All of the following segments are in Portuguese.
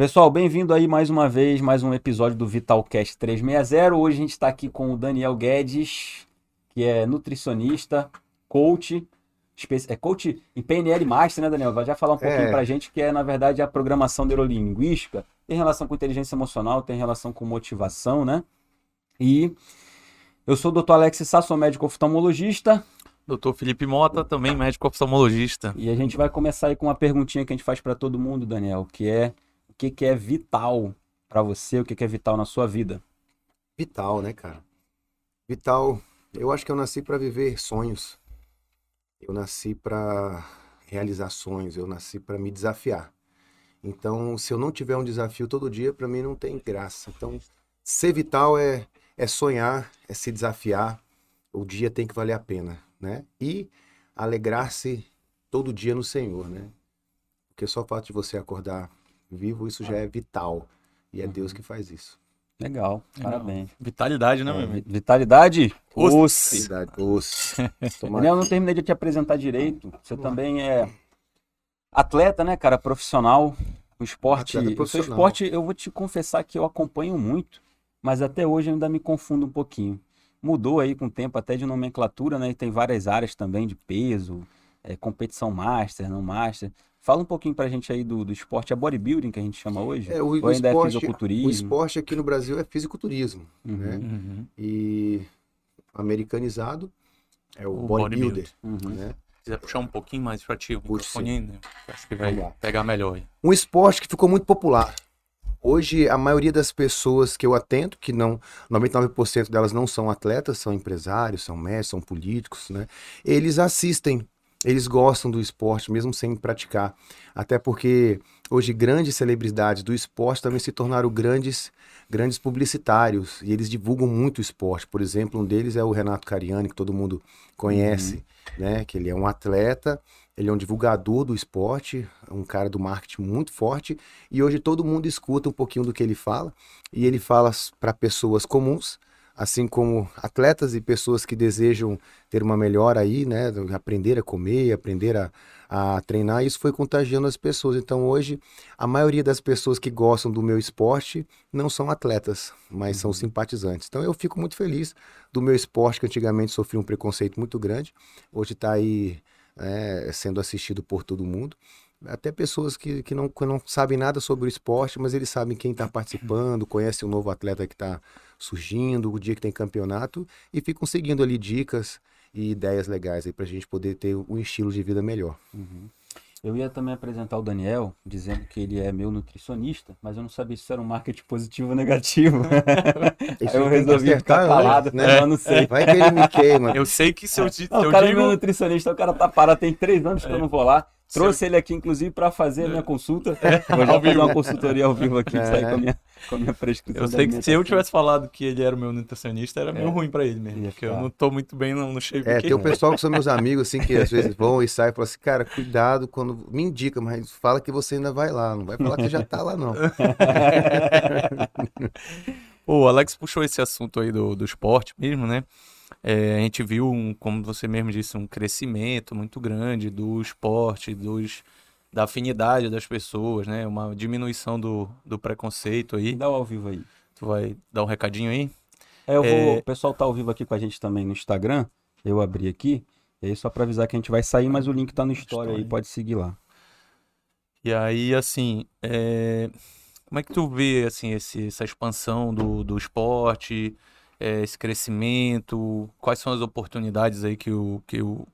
Pessoal, bem-vindo aí mais uma vez, mais um episódio do Vitalcast 360. Hoje a gente está aqui com o Daniel Guedes, que é nutricionista, coach, é coach em PNL Master, né, Daniel? Vai já falar um pouquinho É. pra gente que é, na verdade, a programação neurolinguística. Tem relação com inteligência emocional, tem relação com motivação, né? E eu sou o Dr. Alex Sá, sou médico oftalmologista, Doutor Felipe Mota, também médico oftalmologista. e a gente vai começar aí com uma perguntinha que a gente faz pra todo mundo, Daniel, que é que, que é vital pra você, o que, que é vital na sua vida? Vital, né, cara? Vital, eu acho que eu nasci para viver sonhos. Eu nasci para realizar sonhos, eu nasci para me desafiar. Então, se eu não tiver um desafio todo dia, para mim não tem graça. Então, ser vital é é sonhar, é se desafiar. O dia tem que valer a pena, né? E alegrar-se todo dia no Senhor, né? Porque só o fato de você acordar vivo, isso já é vital. E é Deus que faz isso. Legal, parabéns. Vitalidade, né, É, meu vi- amigo? Vitalidade? Os- Os. Doce. Tomara- Daniel, eu não terminei de te apresentar direito. Você também é atleta, né, cara? Profissional. O esporte. Atleta O seu esporte, eu vou te confessar que eu acompanho muito, mas até hoje eu ainda me confundo um pouquinho. Mudou aí com o tempo até de nomenclatura, né? E tem várias áreas também de peso, é, competição master, não master. Fala um pouquinho pra gente aí do, do esporte, é bodybuilding que a gente chama hoje? É, o, Ou o ainda é esporte, fisiculturismo? o esporte aqui no Brasil é fisiculturismo, Uhum, né? Uhum. E americanizado é o, O bodybuilder, uhum. né? Se quiser puxar um pouquinho mais pra ti o microfone né? Acho que vai pegar melhor aí. Um esporte que ficou muito popular. Hoje, a maioria das pessoas que eu atendo, que não, 99% delas não são atletas, são empresários, são mestres, são políticos, né? Eles assistem, eles gostam do esporte, mesmo sem praticar. Até porque hoje grandes celebridades do esporte também se tornaram grandes, grandes publicitários e eles divulgam muito o esporte. Por exemplo, um deles é o Renato Cariani, que todo mundo conhece, né? Que ele é um atleta, ele é um divulgador do esporte, um cara do marketing muito forte, e hoje todo mundo escuta um pouquinho do que ele fala, e ele fala para pessoas comuns, assim como atletas e pessoas que desejam ter uma melhora aí, né, aprender a comer, aprender a, a treinar, isso foi contagiando as pessoas. Então hoje a maioria das pessoas que gostam do meu esporte não são atletas, mas são simpatizantes. Então eu fico muito feliz do meu esporte que antigamente sofria um preconceito muito grande, hoje está aí né, sendo assistido por todo mundo. Até pessoas que, que, não, que não sabem nada sobre o esporte, mas eles sabem quem está participando, conhecem o novo atleta que está surgindo, o dia que tem campeonato, e ficam seguindo ali dicas e ideias legais aí para a gente poder ter um estilo de vida melhor. Eu ia também apresentar o Daniel, dizendo que ele é meu nutricionista, mas eu não sabia se isso era um marketing positivo ou negativo. Aí eu resolvi ficar calado, né? Eu não sei. Vai que ele me queima. Eu sei que se eu, te, Não, eu o cara é digo... meu nutricionista, o cara tá parado, tem três anos que eu não vou lá. Trouxe ele aqui, inclusive, para fazer a minha consulta. Vou já Ao fazer vivo. uma consultoria ao vivo aqui, É. sair com a minha, com a minha prescrição. Eu sei que se eu tivesse falado que ele era o meu nutricionista, era meio ruim pra ele mesmo. Porque eu não tô muito bem no, no shape É, aqui. tem o pessoal que são meus amigos, assim, que às vezes vão e saem e falam assim, cara, cuidado quando me indica, mas fala que você ainda vai lá, não vai falar que já tá lá, não. O Alex puxou esse assunto aí do, do esporte mesmo, né? É, a gente viu, um, como você mesmo disse, um crescimento muito grande do esporte, dos, da afinidade das pessoas, né? Uma diminuição do, do preconceito aí. Dá o ao vivo aí. Tu vai dar um recadinho aí? É, eu vou, É. O pessoal tá ao vivo aqui com a gente também no Instagram. Eu abri aqui. E aí, só para avisar que a gente vai sair, mas o link tá no Story aí, pode seguir lá. E aí, assim, é, como é que tu vê, assim, esse, essa expansão do, do esporte, é, esse crescimento? Quais são as oportunidades aí que o, que o,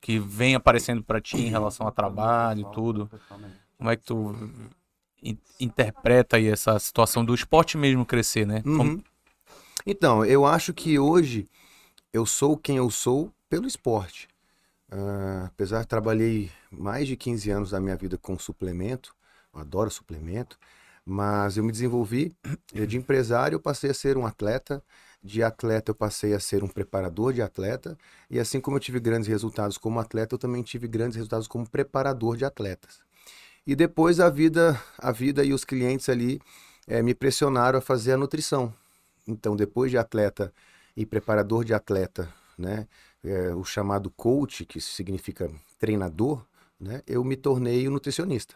que vem aparecendo para ti em relação a trabalho e tudo? Como é que tu in- interpreta aí essa situação do esporte mesmo crescer, né? Como- Uhum. Então, eu acho que hoje eu sou quem eu sou pelo esporte. Ah, apesar de trabalhei mais de 15 anos da minha vida com suplemento, eu adoro suplemento, mas eu me desenvolvi de empresário, eu passei a ser um atleta, de atleta eu passei a ser um preparador de atleta, e assim como eu tive grandes resultados como atleta, eu também tive grandes resultados como preparador de atletas. E depois a vida, a vida e os clientes ali eh, me pressionaram a fazer a nutrição. Então, depois de atleta e preparador de atleta, né, é, o chamado coach, que significa treinador, né, eu me tornei um nutricionista.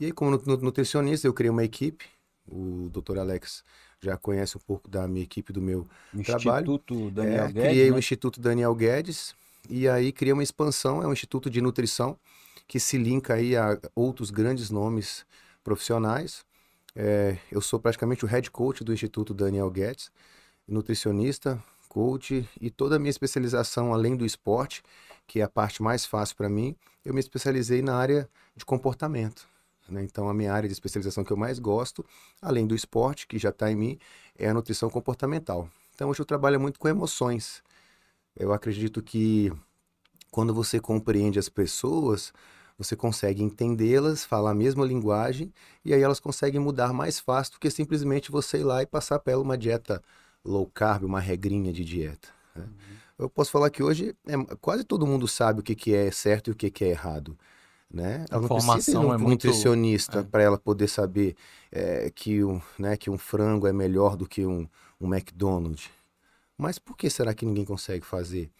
E aí, como nutricionista, eu criei uma equipe. O Dr. Alex já conhece um pouco da minha equipe, do meu Instituto trabalho. Instituto Daniel É, Guedes. criei né? o Instituto Daniel Guedes e aí criei uma expansão, é um instituto de nutrição que se linka aí a outros grandes nomes profissionais. É, eu sou praticamente o head coach do Instituto Daniel Guedes, nutricionista, coach e toda a minha especialização além do esporte, que é a parte mais fácil para mim, eu me especializei na área de comportamento. Né? Então, a minha área de especialização que eu mais gosto, além do esporte, que já está em mim, é a nutrição comportamental. Então, hoje eu trabalho muito com emoções. Eu acredito que quando você compreende as pessoas, você consegue entendê-las, falar a mesma linguagem, e aí elas conseguem mudar mais fácil do que simplesmente você ir lá e passar para ela uma dieta low carb, uma regrinha de dieta. né? Eu posso falar que hoje é, quase todo mundo sabe o que, que é certo e o que, que é errado. Né? Ela não precisa ir num é muito- nutricionista é. para ela poder saber é, que, um, né, que um frango é melhor do que um, um McDonald's. Mas por que será que ninguém consegue fazer?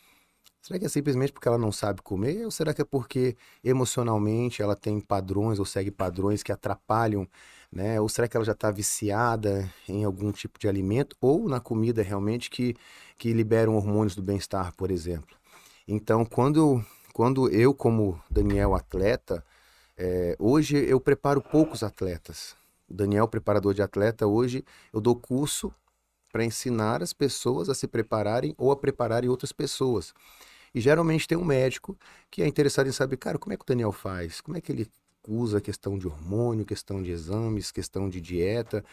Será que é simplesmente porque ela não sabe comer? Ou será que é porque emocionalmente ela tem padrões ou segue padrões que atrapalham, né? Ou será que ela já está viciada em algum tipo de alimento ou na comida realmente que, que liberam hormônios do bem-estar, por exemplo? Então, quando, quando eu, como Daniel atleta, é, hoje eu preparo poucos atletas. O Daniel, preparador de atleta, hoje eu dou curso para ensinar as pessoas a se prepararem ou a prepararem outras pessoas. E geralmente tem um médico que é interessado em saber, cara, como é que o Daniel faz? Como é que ele usa questão de hormônio, questão de exames, questão de dieta?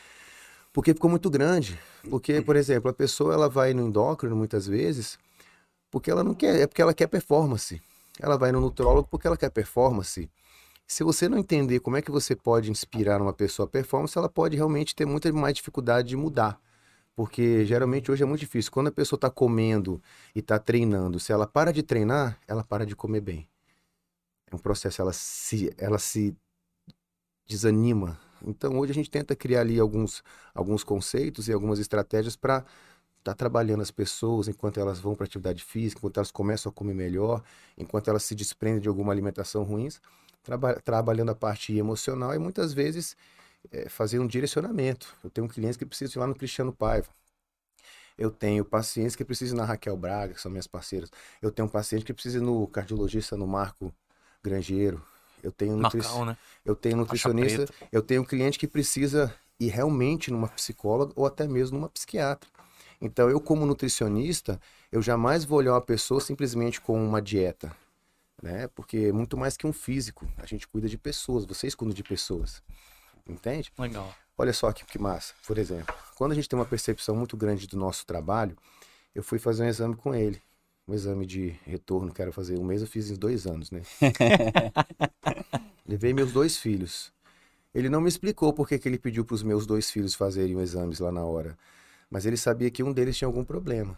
Porque ficou muito grande. Porque, por exemplo, a pessoa ela vai no endócrino muitas vezes porque ela não quer, é porque ela quer performance. Ela vai no nutrólogo porque ela quer performance. Se você não entender como é que você pode inspirar uma pessoa a performance, ela pode realmente ter muita mais dificuldade de mudar. Porque geralmente hoje é muito difícil. Quando a pessoa está comendo e está treinando, se ela para de treinar, ela para de comer bem. É um processo, ela se, ela se desanima. Então hoje a gente tenta criar ali alguns, alguns conceitos e algumas estratégias para estar trabalhando as pessoas enquanto elas vão para atividade física, enquanto elas começam a comer melhor, enquanto elas se desprendem de alguma alimentação ruim, traba trabalhando a parte emocional e muitas vezes é, fazer um direcionamento. Eu tenho clientes que precisam ir lá no Cristiano Paiva. Eu tenho pacientes que precisam ir na Raquel Braga, que são minhas parceiras. Eu tenho um paciente que precisa ir no cardiologista, no Marco Grangeiro. Eu tenho, nutri... Macau, né? eu tenho nutricionista, eu tenho um cliente que precisa ir realmente numa psicóloga ou até mesmo numa psiquiatra. Então, eu como nutricionista, eu jamais vou olhar uma pessoa simplesmente com uma dieta, né? Porque é muito mais que um físico. A gente cuida de pessoas, vocês cuidam de pessoas. Entende? Legal. Olha só que, que massa. Por exemplo, quando a gente tem uma percepção muito grande do nosso trabalho, eu fui fazer um exame com ele. Um exame de retorno, quero fazer um mês, eu fiz em dois anos, né? Levei meus dois filhos. Ele não me explicou por que, que ele pediu para os meus dois filhos fazerem os exames lá na hora. Mas ele sabia que um deles tinha algum problema.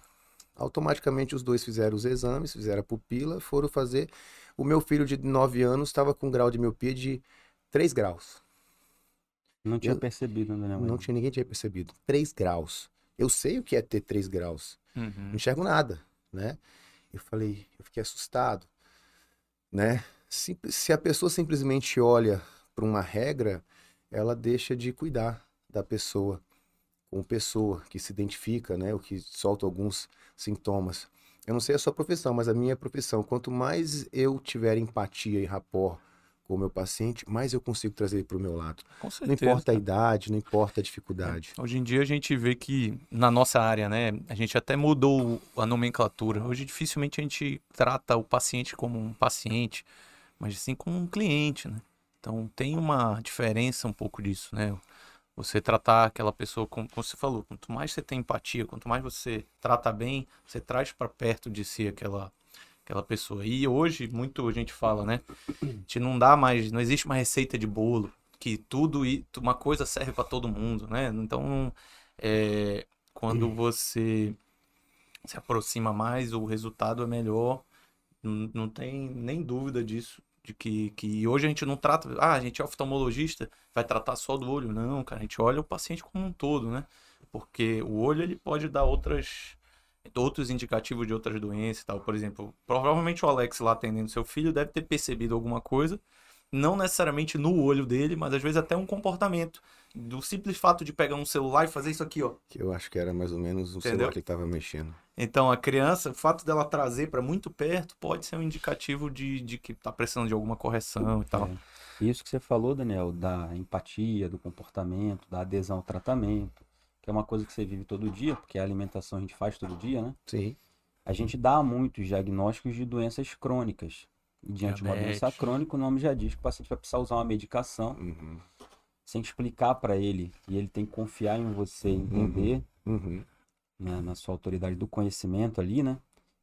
Automaticamente os dois fizeram os exames, fizeram a pupila, foram fazer. O meu filho de 9 anos estava com um grau de miopia de 3 graus. Não tinha Eu- percebido, né? Não tinha ninguém tinha percebido. 3 graus. Eu sei o que é ter 3 graus. Uhum. Não enxergo nada, né? Eu falei, eu fiquei assustado, né? Se, se a pessoa simplesmente olha para uma regra, ela deixa de cuidar da pessoa, como pessoa que se identifica, né? O que solta alguns sintomas. Eu não sei a sua profissão, mas a minha profissão, quanto mais eu tiver empatia e rapport com o meu paciente, mais eu consigo trazer ele para o meu lado. Com Não certeza. importa a idade, não importa a dificuldade. Hoje em dia a gente vê que na nossa área, né, a gente até mudou a nomenclatura. Hoje dificilmente a gente trata o paciente como um paciente, mas sim como um cliente, né? Então tem uma diferença um pouco disso, né? Você tratar aquela pessoa como, como você falou, quanto mais você tem empatia, quanto mais você trata bem, você traz para perto de si aquela aquela pessoa. E hoje muito a gente fala, né? A gente não dá mais, não existe uma receita de bolo que tudo e uma coisa serve para todo mundo, né? Então, é, quando você se aproxima mais, o resultado é melhor. Não, não tem nem dúvida disso. De que, que hoje a gente não trata. Ah, a gente é oftalmologista, vai tratar só do olho. Não, cara, a gente olha o paciente como um todo, né? Porque o olho ele pode dar outras outros indicativos de outras doenças e tal. Por exemplo, provavelmente o Alex lá atendendo seu filho deve ter percebido alguma coisa não necessariamente no olho dele, mas às vezes até um comportamento. Do simples fato de pegar um celular e fazer isso aqui, ó. Que eu acho que era mais ou menos o Entendeu? celular que ele tava mexendo. Então, a criança, o fato dela trazer para muito perto pode ser um indicativo de, de que tá precisando de alguma correção e tal. É. Isso que você falou, Daniel, da empatia, do comportamento, da adesão ao tratamento, que é uma coisa que você vive todo dia, porque a alimentação a gente faz todo dia, né? Sim. A gente dá muitos diagnósticos de doenças crônicas. E diante de uma doença Diabetes. crônica, o nome já diz que o paciente vai precisar usar uma medicação Uhum. Sem explicar para ele. E ele tem que confiar em você, entender Uhum. né, na sua autoridade do conhecimento ali, né?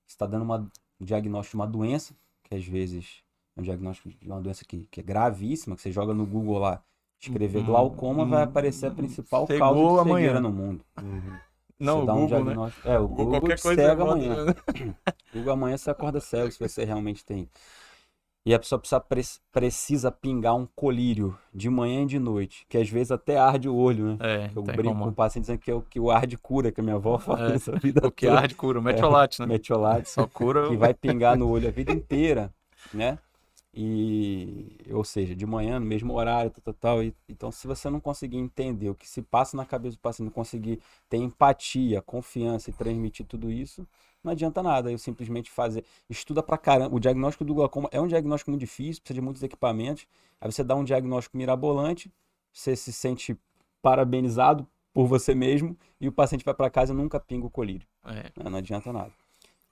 Você está dando uma, um diagnóstico de uma doença, que às vezes é um diagnóstico de uma doença que, que é gravíssima, que você joga no Google lá, escrever Uhum. glaucoma, vai Uhum. aparecer a principal Chegou causa de amanhã. cegueira no mundo. Uhum. Não, Você o dá um Google, né? diagnóstico- É, o Google qualquer te coisa. cega bota- amanhã. Google amanhã você acorda cego se você realmente tem. E a pessoa precisa, pre- precisa pingar um colírio de manhã e de noite, que às vezes até arde o olho, né? É, Eu brinco como. com o paciente dizendo que é o que o arde cura, que a minha avó fala É, isso a vida O que toda. arde cura, o metiolate, né? Metiolate, Só cura que vai pingar no olho a vida inteira, né? E, ou seja, de manhã, no mesmo horário, tal, tal, tal. E, então, se você não conseguir entender o que se passa na cabeça do paciente, não conseguir ter empatia, confiança e transmitir tudo isso, não adianta nada. Eu simplesmente fazer, estuda pra caramba. O diagnóstico do glaucoma é um diagnóstico muito difícil, precisa de muitos equipamentos. Aí você dá um diagnóstico mirabolante, você se sente parabenizado por você mesmo e o paciente vai para casa e nunca pinga o colírio. É. né? Não adianta nada.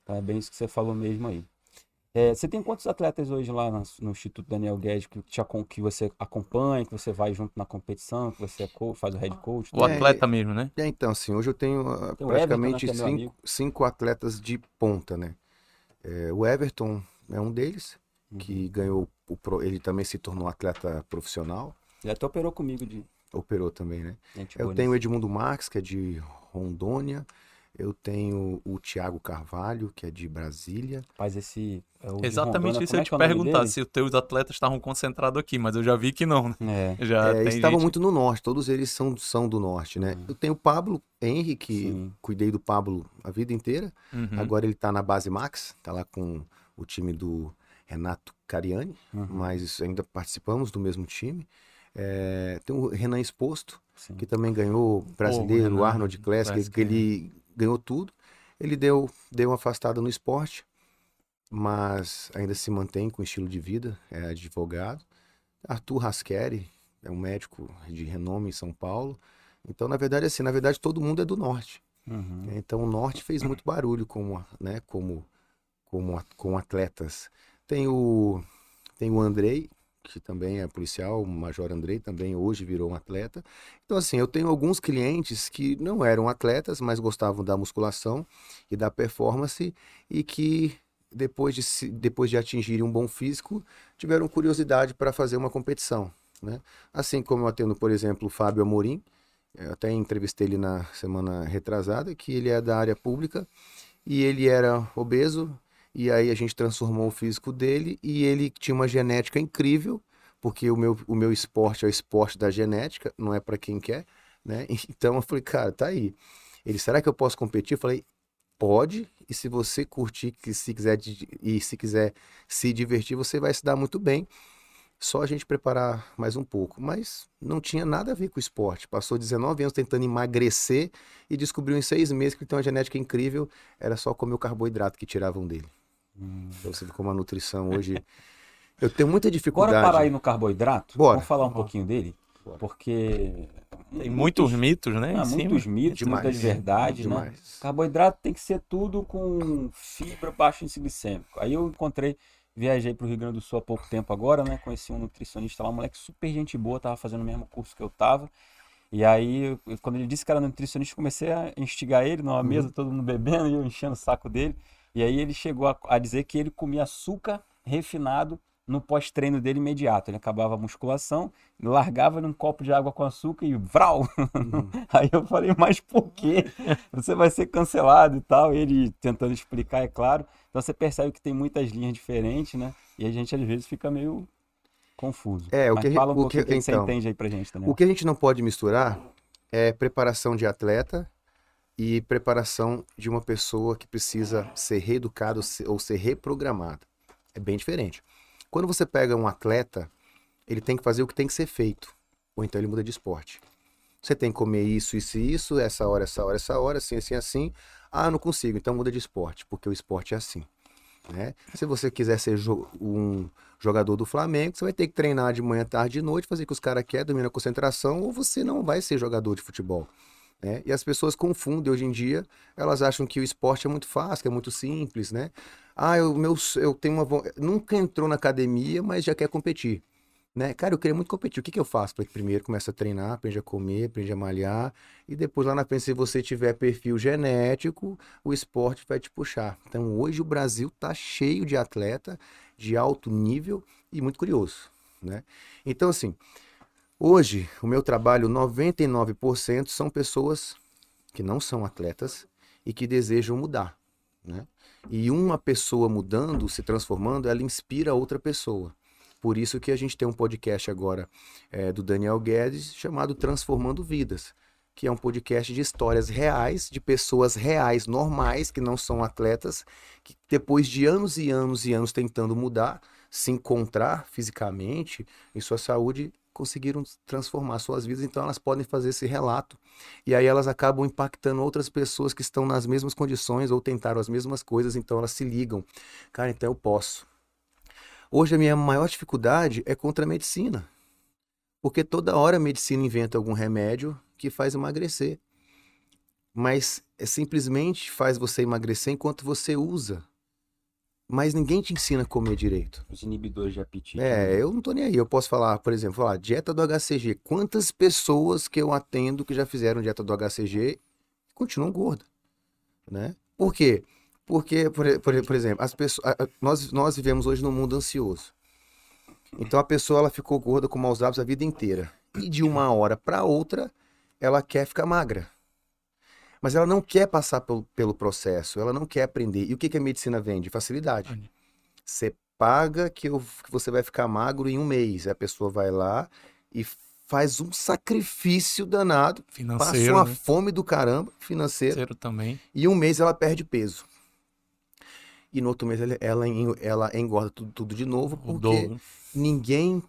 Então é bem isso que você falou mesmo aí. É, você tem quantos atletas hoje lá no, no Instituto Daniel Guedes que, te, que você acompanha, que você vai junto na competição, que você é co- faz o head coach? O É, atleta mesmo, né? É, então, assim, hoje eu tenho ah, praticamente Everton, né, é cinco, cinco atletas de ponta, né? É, o Everton é um deles, Uhum. que ganhou o pro, ele também se tornou atleta profissional, Ele até operou comigo de operou também, né? gente Eu tenho o. Edmundo Marques, que é de Rondônia, eu tenho o Thiago Carvalho, que é de Brasília. Faz esse. é o Exatamente Rondônia, isso eu é te é o perguntar, dele? se os teus atletas estavam concentrados aqui, mas eu já vi que não, né? É, Já É, estavam gente- muito no norte, todos eles são, são do norte, né? Uhum. Eu tenho o Pablo Henry, que sim. cuidei do Pablo a vida inteira. Uhum. Agora ele tá na base Max, tá lá com o time do Renato Cariani, Uhum, mas ainda participamos do mesmo time. É, tem o Renan Exposto, sim. que também ganhou brasileiro, Renan, Arnold Classic, Classic, que ele ganhou tudo. Ele deu, deu uma afastada no esporte, mas ainda se mantém com estilo de vida, é advogado. Arthur Rasqueri é um médico de renome em São Paulo. Então, na verdade, assim, na verdade, todo mundo é do norte. Uhum. Então, o norte fez muito barulho como, né, como, como com atletas. Tem o, tem o Andrei, que também é policial, o Major Andrei também hoje virou um atleta. Então, assim, eu tenho alguns clientes que não eram atletas, mas gostavam da musculação e da performance e que depois de, depois de atingirem um bom físico, tiveram curiosidade para fazer uma competição, né? Assim como eu atendo, por exemplo, o Fábio Amorim, eu até entrevistei ele na semana retrasada, que ele é da área pública e ele era obeso, e aí a gente transformou o físico dele e ele tinha uma genética incrível, porque o meu, o meu esporte é o esporte da genética, não é para quem quer, né? Então eu falei, cara, tá aí. Ele, será que eu posso competir? Eu falei, pode, e se você curtir, que se quiser e se quiser se divertir, você vai se dar muito bem. Só a gente preparar mais um pouco. Mas não tinha nada a ver com o esporte. Passou 19 anos tentando emagrecer e descobriu em seis meses que ele tem uma genética incrível. Era só comer o carboidrato que tiravam dele. Hum. Você vê como a nutrição hoje. Eu tenho muita Bora dificuldade. parar aí no carboidrato? Bora. Vamos falar um Bora. pouquinho dele? Bora. Porque. Tem muitos mitos, né? Ah, em cima. muitos mitos, Demais. muitas verdades, né? Carboidrato tem que ser tudo com fibra baixo índice glicêmico. Aí eu encontrei, viajei para o Rio Grande do Sul há pouco tempo agora, né? Conheci um nutricionista lá, um moleque super gente boa, tava fazendo o mesmo curso que eu tava. E aí, quando ele disse que era nutricionista, eu comecei a instigar ele numa mesa, todo mundo bebendo, e eu enchendo o saco dele. E aí ele chegou a, a dizer que ele comia açúcar refinado no pós-treino dele imediato. Ele acabava a musculação, largava num copo de água com açúcar e vral! Aí eu falei, mas por quê? Você vai ser cancelado e tal. Ele tentando explicar, é claro. Então você percebe que tem muitas linhas diferentes, né? E a gente às vezes fica meio confuso. É, o Mas que fala um o que- que, você então, entende aí pra gente também. O que a gente não pode misturar é preparação de atleta e preparação de uma pessoa que precisa ser reeducada ou ser- reprogramada. É bem diferente. Quando você pega um atleta ele tem que fazer o que tem que ser feito. Ou então ele muda de esporte. Você tem que comer isso, isso e isso, essa hora, essa hora, essa hora, assim, assim, assim. Ah, não consigo, então muda de esporte, porque o esporte é assim. Né? Se você quiser ser jo um jogador do Flamengo, você vai ter que treinar de manhã, tarde e noite, fazer o que os caras querem, dominar a concentração, ou você não vai ser jogador de futebol. Né? E as pessoas confundem hoje em dia, elas acham que o esporte é muito fácil, que é muito simples, né? Ah, eu, meu, eu tenho uma. Nunca entrou na academia, mas já quer competir. Né? Cara, eu queria muito competir. O que, que eu faço? Primeiro começa a treinar, aprende a comer, aprende a malhar. E depois lá na frente, se você tiver perfil genético, o esporte vai te puxar. Então hoje o Brasil tá cheio de atleta de alto nível e muito curioso. Né? Então, assim, hoje o meu trabalho, 99% são pessoas que não são atletas e que desejam mudar. Né? E uma pessoa mudando, se transformando, ela inspira outra pessoa. Por isso que a gente tem um podcast agora é, do Daniel Guedes chamado Transformando Vidas, que é um podcast de histórias reais, de pessoas reais, normais, que não são atletas, que depois de anos e anos e anos tentando mudar, se encontrar fisicamente em sua saúde, conseguiram transformar suas vidas, então elas podem fazer esse relato. E aí elas acabam impactando outras pessoas que estão nas mesmas condições ou tentaram as mesmas coisas, então elas se ligam. Cara, então eu posso. Hoje a minha maior dificuldade é contra a medicina. Porque toda hora a medicina inventa algum remédio que faz emagrecer. Mas é simplesmente faz você emagrecer enquanto você usa. Mas ninguém te ensina a comer direito. Os inibidores de apetite. É, né? eu não tô nem aí. Eu posso falar, por exemplo, falar dieta do HCG. Quantas pessoas que eu atendo que já fizeram dieta do HCG continuam gordas, né? Por quê? Porque, por, por, por exemplo, as pessoas, nós, nós vivemos hoje num mundo ansioso. Então a pessoa ela ficou gorda com maus hábitos a vida inteira. E de uma hora para outra, ela quer ficar magra. Mas ela não quer passar pelo, pelo processo, ela não quer aprender. E o que, que a medicina vende? Facilidade. Você paga que, eu, que você vai ficar magro em um mês. A pessoa vai lá e faz um sacrifício danado, financeiro, passa uma né? fome do caramba, financeiro, financeiro também. E um mês ela perde peso e no outro mês ela, ela engorda tudo, tudo de novo, porque ninguém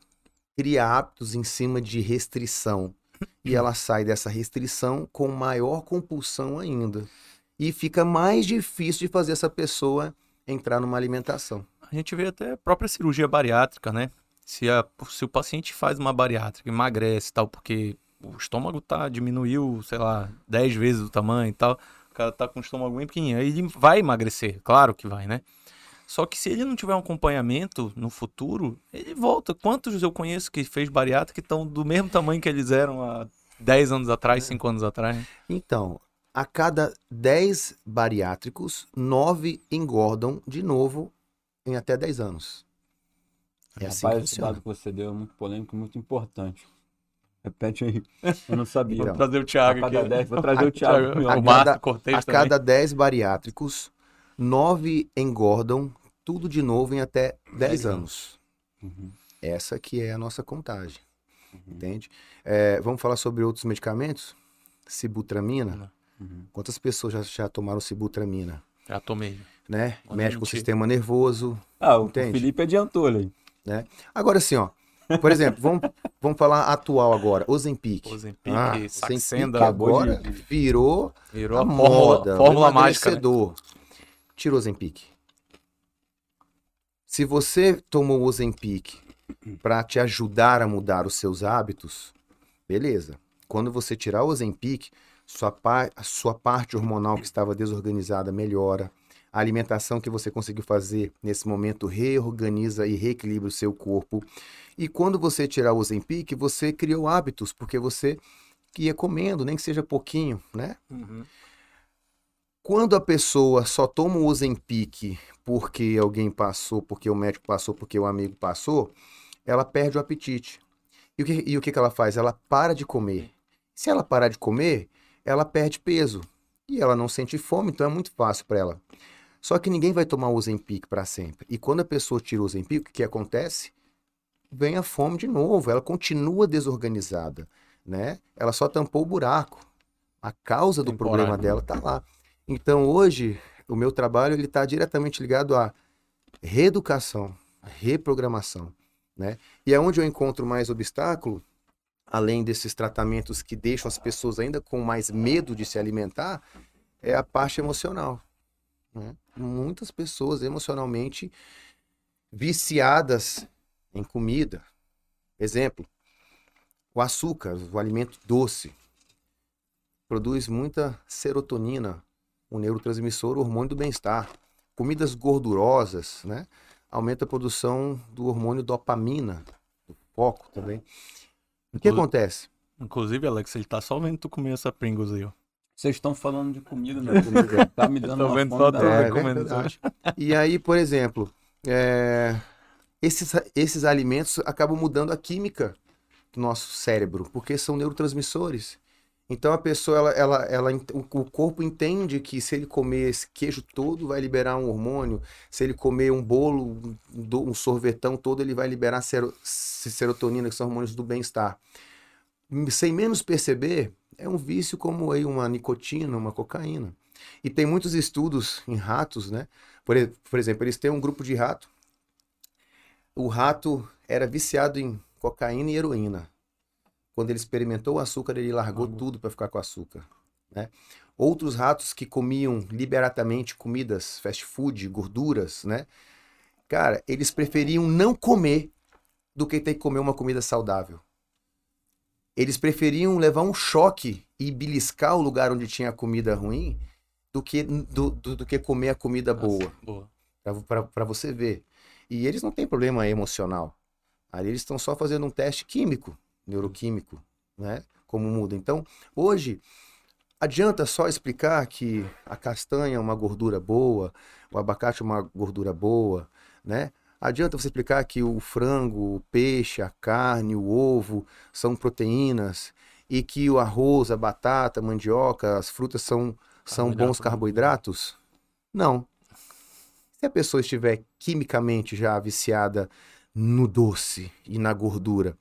cria hábitos em cima de restrição. E ela sai dessa restrição com maior compulsão ainda. E fica mais difícil de fazer essa pessoa entrar numa alimentação. A gente vê até a própria cirurgia bariátrica, né? Se, a, se o paciente faz uma bariátrica, emagrece e tal, porque o estômago tá, diminuiu, sei lá, 10 vezes o tamanho e tal cara tá com o estômago bem pequenininho. Aí ele vai emagrecer, claro que vai, né? Só que se ele não tiver um acompanhamento no futuro, ele volta. Quantos eu conheço que fez bariátrica que estão do mesmo tamanho que eles eram há 10 anos atrás, 5 anos atrás? Então, a cada 10 bariátricos, 9 engordam de novo em até 10 anos. É assim Rapaz, esse dado que você deu é muito polêmico, muito importante. Repete aí. Eu não sabia. Então, vou trazer o Thiago aqui. Dez, vou trazer o Thiago. a, cada, a cada 10 bariátricos, 9 engordam tudo de novo em até 10 anos. Uhum. Essa que é a nossa contagem. Uhum. Entende? É, vamos falar sobre outros medicamentos? Sibutramina. Uhum. Quantas pessoas já, já tomaram sibutramina? Já tomei. Né? Mexe com o sistema nervoso. Ah, o entende? Felipe adiantou ali. Né? Agora sim, ó. Por exemplo, vamos, vamos falar atual agora, Ozempic. Ozempic, ah, Saxenda. Agora de... virou, virou a, a moda, fórmula mágica. Né? Tira o Ozempic. Se você tomou o Ozempic para te ajudar a mudar os seus hábitos, beleza. Quando você tirar o Ozempic, sua, par a sua parte hormonal que estava desorganizada melhora, a alimentação que você conseguiu fazer nesse momento reorganiza e reequilibra o seu corpo. E quando você tirar o Ozempic, você criou hábitos, porque você ia comendo, nem que seja pouquinho, né? Uhum. Quando a pessoa só toma o Ozempic porque alguém passou, porque o médico passou, porque o amigo passou, ela perde o apetite. E o que, e o que, que ela faz? Ela para de comer. Se ela parar de comer, ela perde peso. E ela não sente fome, então é muito fácil para ela. Só que ninguém vai tomar o Ozempic para sempre. E quando a pessoa tira o Ozempic, o que acontece? Vem a fome de novo, ela continua desorganizada, né? Ela só tampou o buraco. A causa do problema dela está lá. Então hoje, o meu trabalho ele está diretamente ligado à reeducação, à reprogramação. Né? E é onde eu encontro mais obstáculo, além desses tratamentos que deixam as pessoas ainda com mais medo de se alimentar, é a parte emocional. Né? Muitas pessoas emocionalmente viciadas em comida. Exemplo, o açúcar, o alimento doce, produz muita serotonina, um neurotransmissor, o hormônio do bem-estar. Comidas gordurosas, né? Aumenta a produção do hormônio dopamina, do foco também. O que acontece? Inclusive, Alex, ele tá só vendo tu comer essa Pringles aí, ó. Vocês estão falando de comida, né? Tá me dando uma vendo fome só É. E aí, por exemplo, é, esses, esses alimentos acabam mudando a química do nosso cérebro, porque são neurotransmissores. Então a pessoa, ela, ela, ela, o corpo entende que se ele comer esse queijo todo, vai liberar um hormônio. Se ele comer um bolo, um sorvetão todo, ele vai liberar sero- serotonina, que são hormônios do bem-estar. Sem menos perceber, é um vício como aí uma nicotina, uma cocaína. E tem muitos estudos em ratos, né? Por, por exemplo, eles têm um grupo de rato. O rato era viciado em cocaína e heroína. Quando ele experimentou o açúcar, ele largou tudo para ficar com açúcar. Né? Outros ratos que comiam liberadamente comidas, fast food, gorduras, né? Cara, eles preferiam não comer do que ter que comer uma comida saudável. Eles preferiam levar um choque e beliscar o lugar onde tinha comida ruim do que, do, do, do que comer a comida boa Boa. para você ver. E eles não têm problema emocional. Ali eles estão só fazendo um teste químico, neuroquímico, né? Como muda. Então, hoje, adianta só explicar que a castanha é uma gordura boa, o abacate é uma gordura boa, né? Adianta você explicar que o frango, o peixe, a carne, o ovo são proteínas e que o arroz, a batata, a mandioca, as frutas são, são bons né? carboidratos? Não. Se a pessoa estiver quimicamente já viciada no doce e na gordura,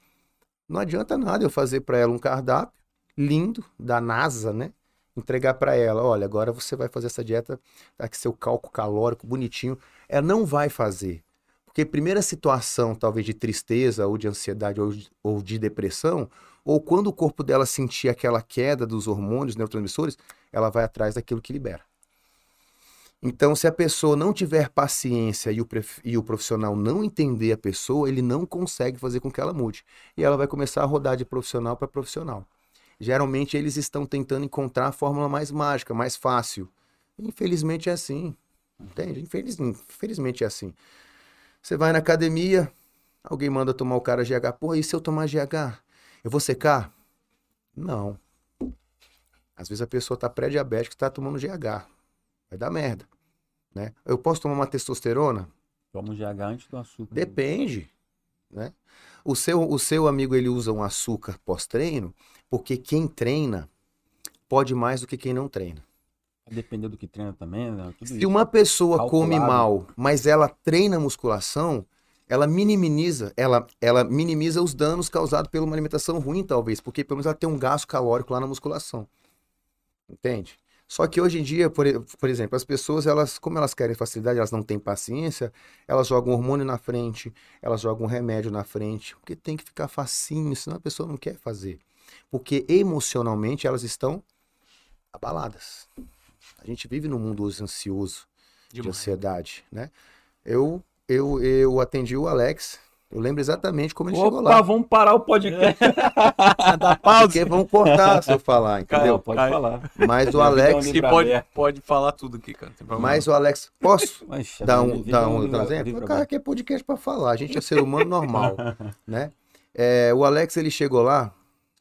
não adianta nada eu fazer para ela um cardápio lindo da NASA, né? Entregar para ela, olha, agora você vai fazer essa dieta, tá aqui seu cálculo calórico bonitinho. Ela não vai fazer. Porque primeira situação, talvez de tristeza ou de ansiedade ou de, ou de depressão, ou quando o corpo dela sentir aquela queda dos hormônios, neurotransmissores, ela vai atrás daquilo que libera. Então, se a pessoa não tiver paciência e o, e o profissional não entender a pessoa, ele não consegue fazer com que ela mude. E ela vai começar a rodar de profissional para profissional. Geralmente, eles estão tentando encontrar a fórmula mais mágica, mais fácil. Infelizmente é assim. Entende? Infeliz- Infelizmente é assim. Você vai na academia, alguém manda tomar o cara GH. Pô, e se eu tomar GH? Eu vou secar? Não. Às vezes a pessoa tá pré-diabética e tá tomando GH. Vai dar merda. Né? Eu posso tomar uma testosterona? Toma um GH antes do açúcar. Depende. Né? O, seu, o seu amigo ele usa um açúcar pós-treino porque quem treina pode mais do que quem não treina. Depender do que treina também, né? Tudo Se isso. uma pessoa come Calculado. mal, mas ela treina musculação, ela minimiza, ela, ela minimiza os danos causados por uma alimentação ruim, talvez, porque pelo menos ela tem um gasto calórico lá na musculação. Entende? Só que hoje em dia, por, por exemplo, as pessoas, elas, como elas querem facilidade, elas não têm paciência, elas jogam hormônio na frente, elas jogam remédio na frente, porque tem que ficar facinho, senão a pessoa não quer fazer. Porque emocionalmente elas estão abaladas. A gente vive num mundo hoje ansioso, de Demais. ansiedade, né? Eu, eu, eu atendi o Alex, eu lembro exatamente como ele chegou Opa, lá. vamos parar o podcast. Dá pausa. Porque vão cortar se eu falar, Cara, entendeu? pode Caio. falar. Mas o é um Alex, pode, pode falar tudo aqui, cara. não mas o Alex, posso Poxa, dar minha um, dar é um, livro- dar um exemplo? livro O cara aberto. quer podcast pra falar, a gente é ser humano normal, né? É, o Alex, ele chegou lá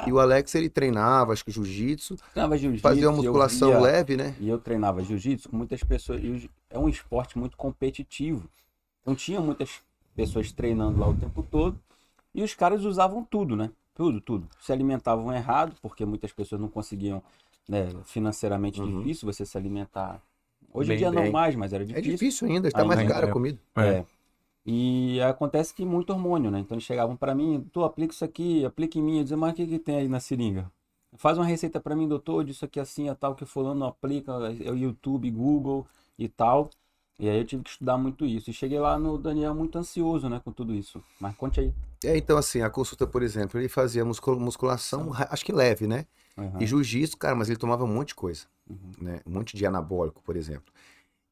e o Alex, ele treinava, acho que jiu-jitsu, Treinava jiu-jitsu, fazia uma musculação via- leve, né? E eu treinava jiu-jitsu com muitas pessoas. e é um esporte muito competitivo. Então tinha muitas pessoas treinando lá o tempo todo. E os caras usavam tudo, né? Tudo, tudo. Se alimentavam errado, porque muitas pessoas não conseguiam, né, financeiramente Uhum. difícil você se alimentar. Hoje em Bem, dia não bem. mais, mas era É difícil. difícil ainda, está mais é. cara a comida. É. E acontece que muito hormônio, né? Então eles chegavam pra mim, tu aplica isso aqui, aplica em mim. Eu dizia, mas o que, que tem aí na seringa? Faz uma receita pra mim, doutor, disso aqui assim, é tal, que fulano não aplica, é o YouTube, Google e tal. E aí eu tive que estudar muito isso. E cheguei lá no Daniel muito ansioso, né, com tudo isso. Mas conte aí. É, então assim, a consulta, por exemplo, ele fazia muscul- musculação, acho que leve, né? Aham. E jiu-jitsu, cara, mas ele tomava um monte de coisa, Uhum. né? Um monte de anabólico, por exemplo.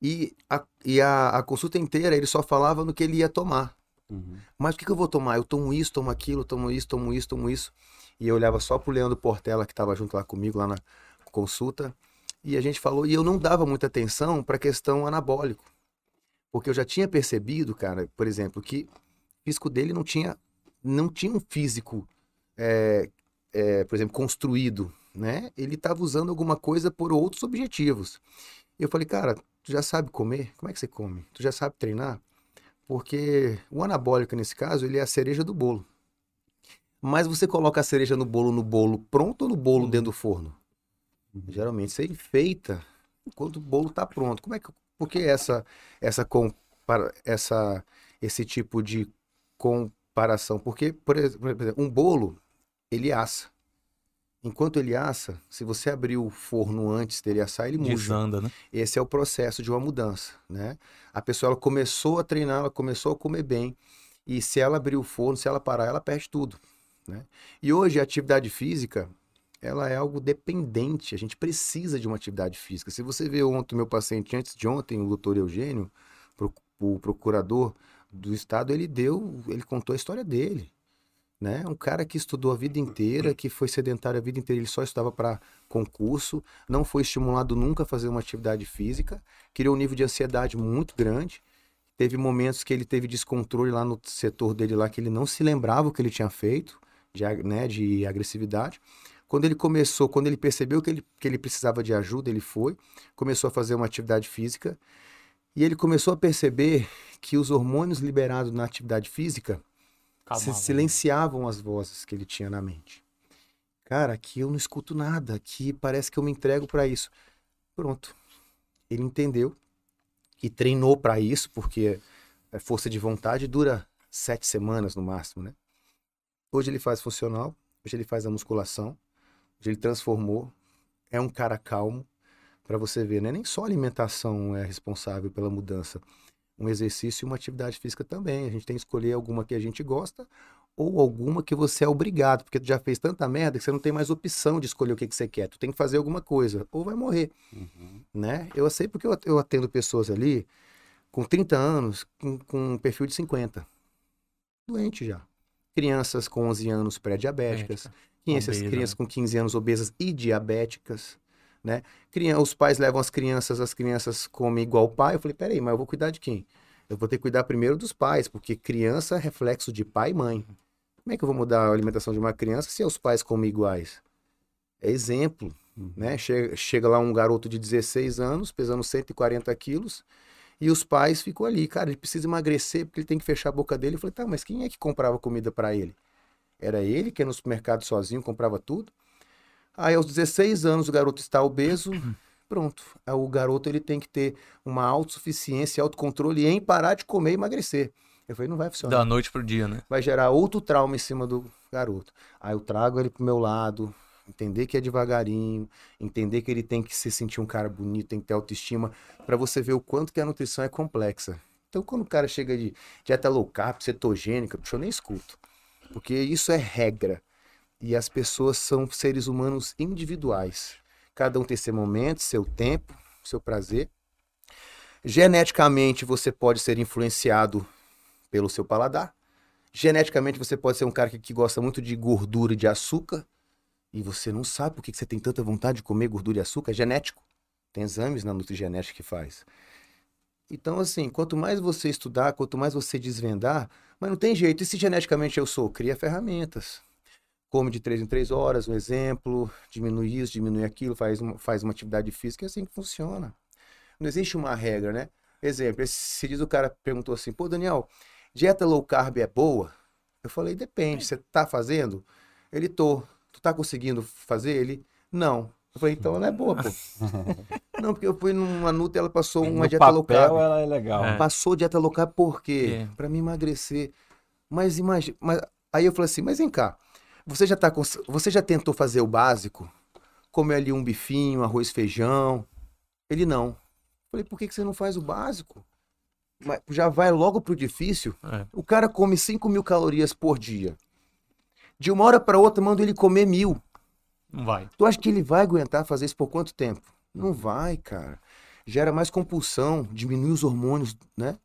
E a, e a, a consulta inteira ele só falava no que ele ia tomar. Uhum. Mas o que, que eu vou tomar? Eu tomo isso, tomo aquilo, tomo isso, tomo isso, tomo isso. E eu olhava só pro Leandro Portela, que estava junto lá comigo, lá na consulta. E a gente falou, e eu não dava muita atenção para a questão anabólico. Porque eu já tinha percebido, cara, por exemplo, que o físico dele não tinha, não tinha um físico, é, é, por exemplo, construído, né? Ele estava usando alguma coisa por outros objetivos. E eu falei, cara, tu já sabe comer? Como é que você come? Tu já sabe treinar? Porque o anabólico, nesse caso, ele é a cereja do bolo. Mas você coloca a cereja no bolo no bolo pronto ou no bolo Hum. dentro do forno? Uhum. Geralmente você enfeita quando o bolo está pronto. Como é que por que essa essa compara, essa esse tipo de comparação? Porque, por ex- por exemplo, um bolo ele assa. Enquanto ele assa, se você abrir o forno antes dele assar, ele murcha. Desanda, né? Esse é o processo de uma mudança, né? A pessoa ela começou a treinar, ela começou a comer bem, e se ela abrir o forno, se ela parar, ela perde tudo, né? E hoje a atividade física, ela é algo dependente, a gente precisa de uma atividade física. Se você vê ontem o meu paciente, antes de ontem, o doutor Eugênio, o procurador do estado, ele deu, ele contou a história dele, né? Um cara que estudou a vida inteira, que foi sedentário a vida inteira, ele só estudava para concurso, não foi estimulado nunca a fazer uma atividade física, criou um nível de ansiedade muito grande. Teve momentos que ele teve descontrole lá no setor dele lá que ele não se lembrava o que ele tinha feito, de, né, de agressividade. Quando ele começou, quando ele percebeu que ele, que ele precisava de ajuda, ele foi, começou a fazer uma atividade física e ele começou a perceber que os hormônios liberados na atividade física se Acabava, né? silenciavam as vozes que ele tinha na mente. Cara, aqui eu não escuto nada, aqui parece que eu me entrego para isso. Pronto. Ele entendeu e treinou para isso, porque a força de vontade dura sete semanas no máximo, né? Hoje ele faz funcional, hoje ele faz a musculação, ele transformou, é um cara calmo, para você ver, né? Nem só a alimentação é responsável pela mudança um exercício e uma atividade física também. A gente tem que escolher alguma que a gente gosta ou alguma que você é obrigado, porque tu já fez tanta merda que você não tem mais opção de escolher o que, que você quer. Tu tem que fazer alguma coisa, ou vai morrer, Uhum. né? Eu sei porque eu atendo pessoas ali com 30 anos, com, com um perfil de 50. Doente já. Crianças com 11 anos pré-diabéticas, crianças, Obesa, crianças né? com 15 anos obesas e diabéticas, né? Crian- os pais levam as crianças, as crianças comem igual o pai. Eu falei, peraí, mas eu vou cuidar de quem? Eu vou ter que cuidar primeiro dos pais, porque criança é reflexo de pai e mãe. Como é que eu vou mudar a alimentação de uma criança se os pais comem iguais? É exemplo, Uhum. né? Chega, chega lá um garoto de 16 anos, pesando 140 quilos, e os pais ficam ali, cara, ele precisa emagrecer porque ele tem que fechar a boca dele. Eu falei, tá, mas quem é que comprava comida para ele? Era ele que ia no supermercado sozinho, comprava tudo? Aí aos 16 anos o garoto está obeso, pronto. O garoto ele tem que ter uma autossuficiência, autocontrole em parar de comer e emagrecer. Eu falei, não vai funcionar Da noite pro dia, né? vai gerar outro trauma em cima do garoto. Aí eu trago ele pro meu lado, entender que é devagarinho, entender que ele tem que se sentir um cara bonito, tem que ter autoestima, pra você ver o quanto que a nutrição é complexa. Então quando o cara chega de dieta low carb, cetogênica, eu nem escuto. Porque isso é regra. E as pessoas são seres humanos individuais. Cada um tem seu momento, seu tempo, seu prazer. Geneticamente você pode ser influenciado pelo seu paladar. Geneticamente você pode ser um cara que, que gosta muito de gordura e de açúcar. E você não sabe por que você tem tanta vontade de comer gordura e açúcar. É genético. Tem exames na nutrigenética que faz. Então, assim, quanto mais você estudar, quanto mais você desvendar, mas não tem jeito. E se geneticamente eu sou? Cria ferramentas. Come de três em três horas, um exemplo. Diminui isso, diminui aquilo, faz uma, faz uma atividade física. É assim que funciona. Não existe uma regra, né? Exemplo, esse diz o cara perguntou assim, pô, Daniel, dieta low carb é boa? Eu falei, depende, você tá fazendo? Ele, tô. Tu tá conseguindo fazer? Ele, não. Eu falei, então ela é boa, pô. não, porque eu fui numa nuta e ela passou uma no dieta low papel carb. ela é legal. É. Passou dieta low carb por quê? É. Pra me emagrecer. Mas imagina, mas aí eu falei assim, mas vem cá. Você já tá com, você já tentou fazer o básico? Comer ali um bifinho, arroz, feijão? Ele não. Falei, por que que você não faz o básico? mas já vai logo pro difícil. É. O cara come 5 mil calorias por dia. De uma hora para outra, manda ele comer mil. Não vai. Tu acha que ele vai aguentar fazer isso por quanto tempo? Não vai, cara. Gera mais compulsão, diminui os hormônios, né?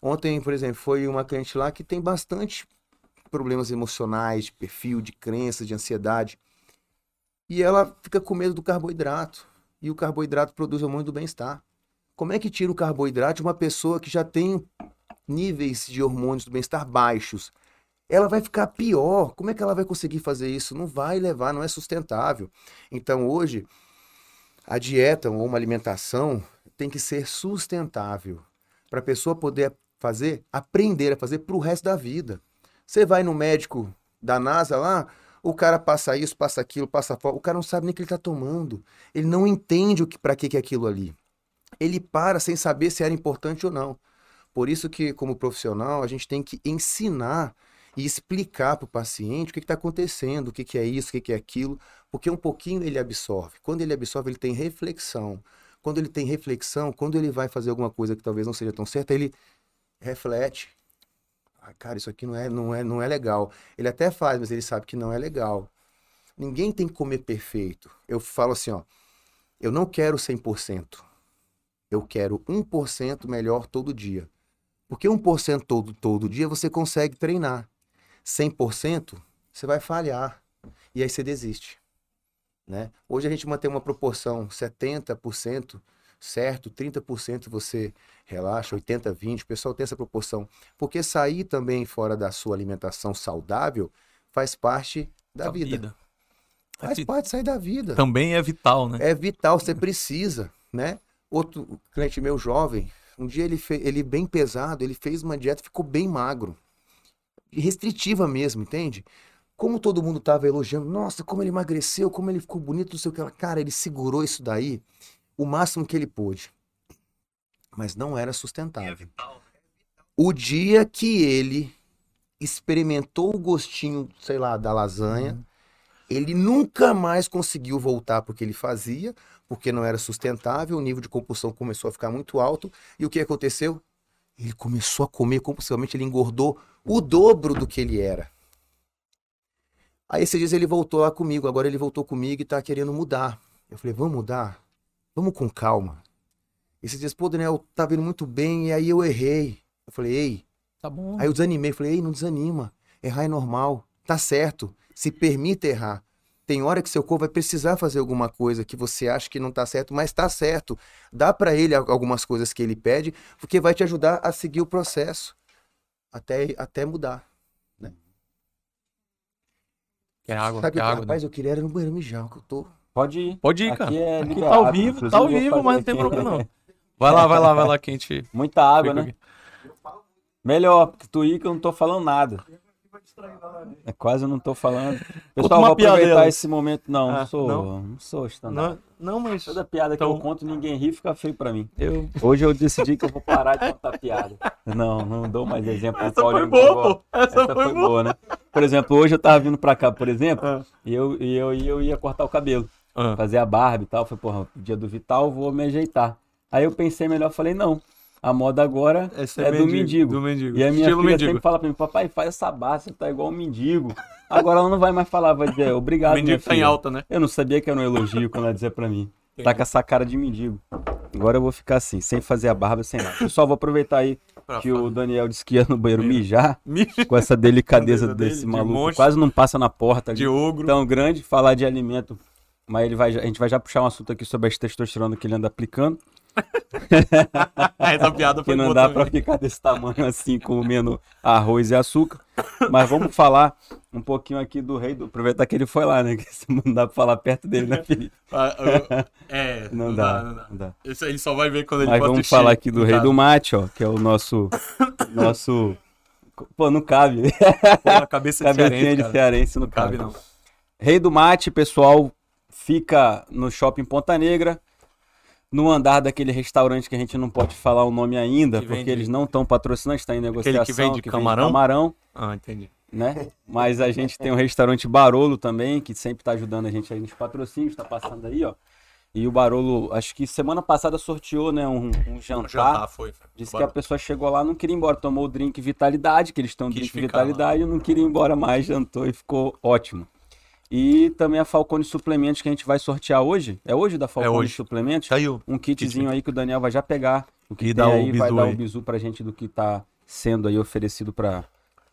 Ontem, por exemplo, foi uma cliente lá que tem bastante problemas emocionais, de perfil, de crenças, de ansiedade. E ela fica com medo do carboidrato. E o carboidrato produz hormônio do bem-estar. Como é que tira o carboidrato de uma pessoa que já tem níveis de hormônios do bem-estar baixos? Ela vai ficar pior. Como é que ela vai conseguir fazer isso? Não vai levar, não é sustentável. Então, hoje, a dieta ou uma alimentação tem que ser sustentável para a pessoa poder fazer, aprender a fazer para o resto da vida. Você vai no médico da NASA lá, o cara passa isso, passa aquilo, passa fora, o cara não sabe nem o que ele está tomando. Ele não entende o que para que que é aquilo ali. Ele para sem saber se era importante ou não. Por isso que, como profissional, a gente tem que ensinar e explicar para o paciente o que está acontecendo, o que, que é isso, o que, que é aquilo, porque um pouquinho ele absorve. Quando ele absorve, ele tem reflexão. Quando ele tem reflexão, quando ele vai fazer alguma coisa que talvez não seja tão certa, ele reflete. Ah, cara, isso aqui não é, não, é, não é legal. Ele até faz, mas ele sabe que não é legal. Ninguém tem que comer perfeito. Eu falo assim, ó, eu não quero 100%. Eu quero 1% melhor todo dia. Porque 1% todo, todo dia você consegue treinar. 100% você vai falhar. E aí você desiste. Né? Hoje a gente mantém uma proporção 70% certo, 30% você relaxa, 80, 20, o pessoal tem essa proporção. Porque sair também fora da sua alimentação saudável faz parte da, vida. Faz É parte de sair da vida. Também é vital, né? É vital, você precisa, né? Outro cliente meu jovem, um dia ele, fe... ele bem pesado, ele fez uma dieta, ficou bem magro. Restritiva mesmo, entende? Como todo mundo tava elogiando, nossa, como ele emagreceu, como ele ficou bonito, não sei o que. Cara, ele segurou isso daí o máximo que ele pôde. Mas não era sustentável. O dia que ele experimentou o gostinho, sei lá, da lasanha, ele nunca mais conseguiu voltar porque ele fazia, porque não era sustentável, o nível de compulsão começou a ficar muito alto. E o que aconteceu? Ele começou a comer compulsivamente, ele engordou o dobro do que ele era. Aí esses dias ele voltou lá comigo, agora ele voltou comigo e tá querendo mudar. Eu falei, vamos mudar? Vamos com calma. Esses dias, pô, Daniel, tá vindo muito bem, e aí eu errei. Eu falei, ei, Tá bom. Aí eu desanimei, falei, ei, não desanima. Errar é normal. Tá certo. Se permita errar. Tem hora que seu corpo vai precisar fazer alguma coisa que você acha que não tá certo, mas tá certo. Dá pra ele al- algumas coisas que ele pede, porque vai te ajudar a seguir o processo. Até, até mudar. Quer água? Sabe Quer que, água? rapaz, eu queria era no banheiro mijar, que eu tô. Pode ir. Pode ir, cara. Aqui é Aqui tá ao vivo, inclusive tá ao vivo, mas não tem problema não. Vai lá, vai lá, vai lá que a gente Muita água, fica né? aqui. Melhor, porque tu ir que eu não tô falando nada. É quase eu não tô falando. Pessoal, vou aproveitar esse momento. Não, Ah, não sou. não? Não, sou stand-up. Não, não, mas Toda piada que Então- eu conto, ninguém ri, fica feio pra mim. eu... Hoje eu decidi que eu vou parar de contar piada. Não, não dou mais exemplo. Essa foi boa. Essa, Essa foi boa. né? Por exemplo, hoje eu tava vindo pra cá, por exemplo, Ah. e eu, e eu, e eu ia cortar o cabelo, Ah, fazer a barba e tal. Falei, porra, dia do Vital, vou me ajeitar. Aí eu pensei melhor, falei, não, a moda agora esse é, do mendigo. Do mendigo. E a minha Estilo filha mendigo. sempre fala pra mim, papai, faz essa barba, você tá igual um mendigo. Agora ela não vai mais falar, vai dizer, obrigado, minha mendigo tá em filha." alta, né? Eu não sabia que era um elogio quando ela dizia pra mim. Tá com essa cara de mendigo. Agora eu vou ficar assim, sem fazer a barba, sem nada. Pessoal, vou aproveitar aí Pra que o. Daniel disse que ia no banheiro mijar, Mi- com essa delicadeza dele, desse de maluco. monstro. Quase não passa na porta ali. De ogro. Tão grande, falar de alimento. Mas ele vai, a gente vai já puxar um assunto aqui sobre a testosterona que ele anda aplicando. Essa piada Que foi não boa dá pra ficar desse tamanho assim, comendo arroz e açúcar. Mas vamos falar um pouquinho aqui do rei do. Aproveitar que ele foi lá, né? Que não dá pra falar perto dele, né, Felipe? Ah, É, Não, dá, não dá. não dá. Isso ele só vai ver quando ele Mas vamos assistir falar aqui do rei do mate, ó, que é o nosso. nosso. Pô, não cabe. Pô, a cabeça de Cabecinha cearense, de cearense não Não cabe, cabe. não. Rei do Mate, pessoal, fica no shopping Ponta Negra, no andar daquele restaurante que a gente não pode falar o nome ainda, Que porque vende- eles não estão patrocinando, está em negociação. vende camarão? camarão, Ah, entendi. né? Mas a gente tem o restaurante Barolo também, que sempre está ajudando a gente aí nos patrocínios, está passando aí, ó. E o Barolo, acho que semana passada sorteou, né, um, um jantar. jantar foi. foi. Disse Bora. que a pessoa chegou lá, não queria ir embora, tomou o drink Vitalidade, que eles estão drink Vitalidade, não queria ir embora mais, jantou e ficou ótimo. E também a Falcone Suplementos que a gente vai sortear hoje. É hoje da Falcone hoje. Suplementos? Saiu. Um kitzinho aí que o Daniel vai já pegar. O que E tem aí vai dar aí. o bizu pra gente do que tá sendo aí oferecido pra.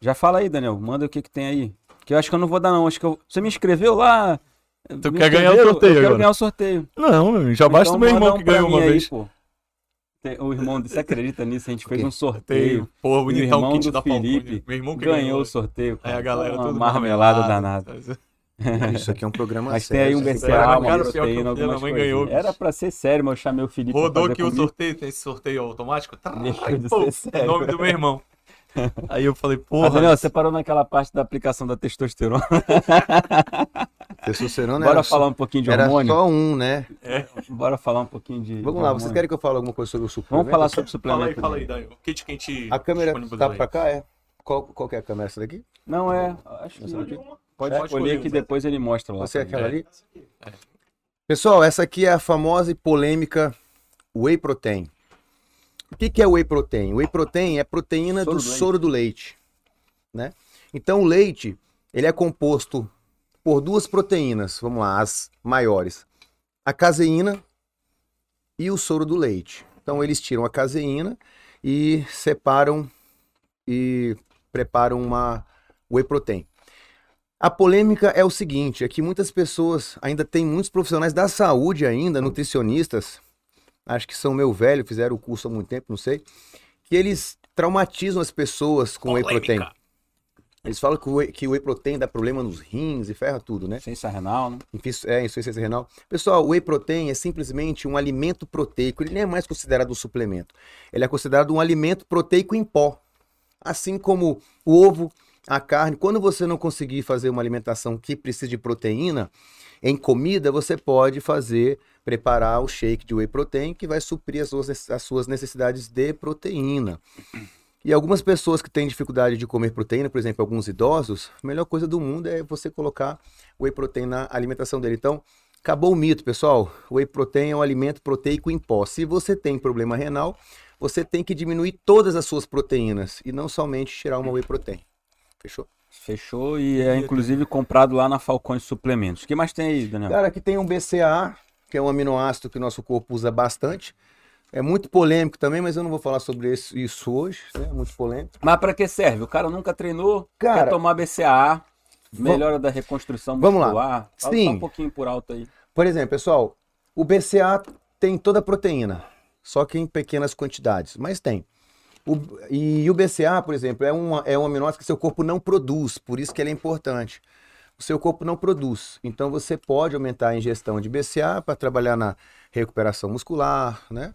Já fala aí, Daniel. Manda o que que tem aí. Que eu acho que eu não vou dar, não. Acho que eu... Você me inscreveu lá. Tu Me quer ganhar o sorteio Eu quero agora? ganhar o sorteio. Não, já basta Então o meu irmão um que ganhou uma aí, vez. pô. O irmão, você acredita nisso? A gente fez um sorteio. Pô, o bonitão irmão o kit do da Falcone. Felipe Meu irmão ganhou ganhou. o sorteio. Aí cara. a galera toda marmelada marmelada. danada. Isso aqui é um programa Mas sério. tem aí um Cara, uma que proteína, mãe coisinhas. ganhou. Era pra ser sério, mas eu chamei o Felipe Rodou aqui o sorteio, tem esse sorteio automático. Tá, Deixa de pô, ser sério. nome do meu irmão. Aí eu falei, porra. Daniel, você parou naquela parte da aplicação da testosterona. Testosterona Bora era, falar um pouquinho de era hormônio? só um, né? Bora falar um pouquinho de. Vamos lá, hormônio. vocês querem que eu fale alguma coisa sobre o suplemento? Vamos falar sobre Fala aí, suplemento. fala aí, né? Daniel. O kit que a gente. A câmera tá aí. pra cá, é? Qual, qual que é a câmera? Essa daqui? Não é. Acho que Essa daqui? Pode É? escolher que depois ele mostra lá. Você é aquela gente. ali? É. Pessoal, essa aqui é a famosa e polêmica Whey Protein. O que, que é Whey Protein? Whey Protein é proteína Soro do do soro do leite. Né? Então o leite ele é composto por duas proteínas, vamos lá, as maiores. A caseína e o soro do leite. Então eles tiram a caseína e separam e preparam uma Whey Protein. A polêmica é o seguinte, é que muitas pessoas, ainda tem muitos profissionais da saúde ainda, nutricionistas, acho que são meu velho, fizeram o curso há muito tempo, não sei, que eles traumatizam as pessoas com Whey Protein. Eles falam que o whey, que o whey protein dá problema nos rins e ferra tudo, né? Ciência renal, né? É, insuficiência renal. Pessoal, o whey protein é simplesmente um alimento proteico. Ele nem é mais considerado um suplemento. Ele é considerado um alimento proteico em pó. Assim como o ovo, a carne. Quando você não conseguir fazer uma alimentação que precisa de proteína em comida, você pode fazer, preparar o shake de whey protein que vai suprir as suas, as suas necessidades de proteína. E algumas pessoas que têm dificuldade de comer proteína, por exemplo, alguns idosos, a melhor coisa do mundo é você colocar whey protein na alimentação dele. Então, acabou o mito, pessoal. Whey protein é um alimento proteico em pó. Se você tem problema renal, você tem que diminuir todas as suas proteínas e não somente tirar uma whey protein. Fechou? Fechou e é inclusive comprado lá na Falcone Suplementos. O que mais tem aí, Daniel? Cara, aqui tem um BCAA, que é um aminoácido que o nosso corpo usa bastante. É muito polêmico também, mas eu não vou falar sobre isso, hoje, né? É muito polêmico. Mas pra que serve? O cara nunca treinou, Cara, quer tomar BCAA, melhora da reconstrução Vamos lá. muscular. Fala Sim. um pouquinho por alto aí. Por exemplo, pessoal, o BCA tem toda a proteína, só que em pequenas quantidades, mas tem. O- e o BCA, por exemplo, é, uma, é um aminoácido que seu corpo não produz, por isso que ele é importante. O seu corpo não produz, então você pode aumentar a ingestão de BCA para trabalhar na recuperação muscular, né?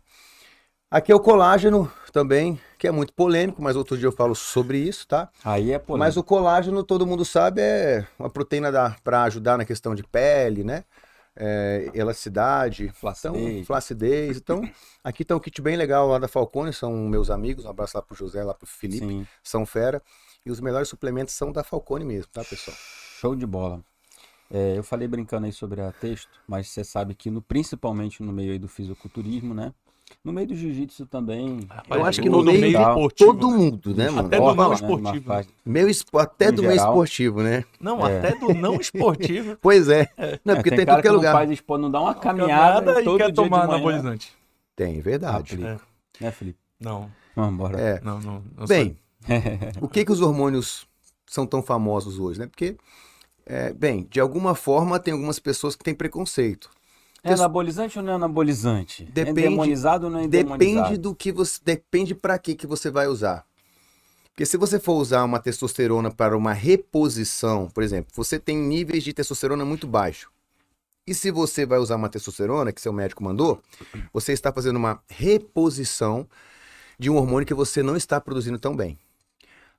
Aqui é o colágeno também, que é muito polêmico, mas outro dia eu falo sobre isso, tá? Aí é polêmico. Mas o colágeno, todo mundo sabe, é uma proteína para ajudar na questão de pele, né? É, elasticidade, Flacidez. Então, flacidez. Então, aqui tá um kit bem legal lá da Falcone, são meus amigos. Um abraço lá pro José, lá pro Felipe, Sim, são fera. E os melhores suplementos são da Falcone mesmo, tá, pessoal? show de bola. É, eu falei brincando aí sobre a texto, mas você sabe que no, principalmente no meio aí do fisiculturismo, né? No meio do jiu-jitsu também. Eu é acho que no meio tal. esportivo, Todo né? mundo, né, mano? Até do não falar. esportivo. Meio espo- até Em do meio geral. esportivo, né? Não, É. até do não esportivo. Pois é. Não, É, porque tem, cara que é não lugar. faz expo, não dá uma caminhada, Caminhada e todo quer tomar anabolizante. Tem, verdade. Aplica. Né, Felipe? Não, Vamos embora. É. não, não. não Bem, o que que os hormônios são tão famosos hoje, né? Porque, é, bem, de alguma forma tem algumas pessoas que têm preconceito. É anabolizante ou não é anabolizante? Depende- é demonizado ou não é demonizado? Depende do que você, depende para que que você vai usar. Porque se você for usar uma testosterona para uma reposição, por exemplo, você tem níveis de testosterona muito baixo. E se você vai usar uma testosterona que seu médico mandou, você está fazendo uma reposição de um hormônio que você não está produzindo tão bem.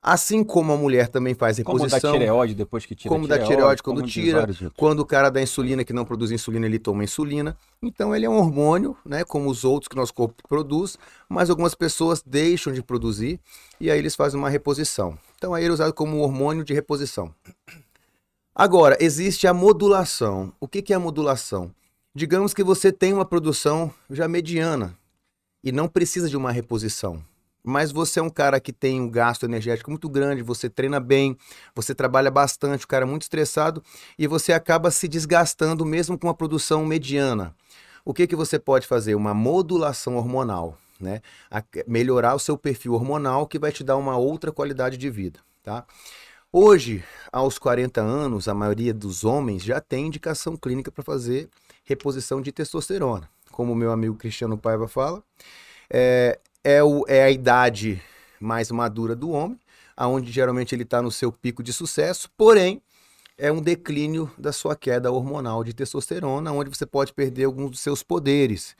Assim como a mulher também faz Como da reposição, tireoide depois que tira como a da tireoide quando tira, quando o cara dá insulina que não produz insulina, ele toma insulina. Então ele é um hormônio, né, como os outros que nosso corpo produz, mas algumas pessoas deixam de produzir e aí eles fazem uma reposição. Então aí ele é usado como um hormônio de reposição. Agora, existe a modulação. O que que é a modulação? Digamos que você tem uma produção já mediana e não precisa de uma reposição. Mas você é um cara que tem um gasto energético muito grande, você treina bem, você trabalha bastante, o cara é muito estressado e você acaba se desgastando mesmo com uma produção mediana. O que, que você pode fazer? Uma modulação hormonal, né? A- melhorar o seu perfil hormonal que vai te dar uma outra qualidade de vida, tá? Hoje, aos 40 anos, a maioria dos homens já tem indicação clínica para fazer reposição de testosterona. Como o meu amigo Cristiano Paiva fala, é, é, o- é a idade mais madura do homem, aonde geralmente ele está no seu pico de sucesso, porém é um declínio da sua queda hormonal de testosterona, onde você pode perder alguns dos seus poderes.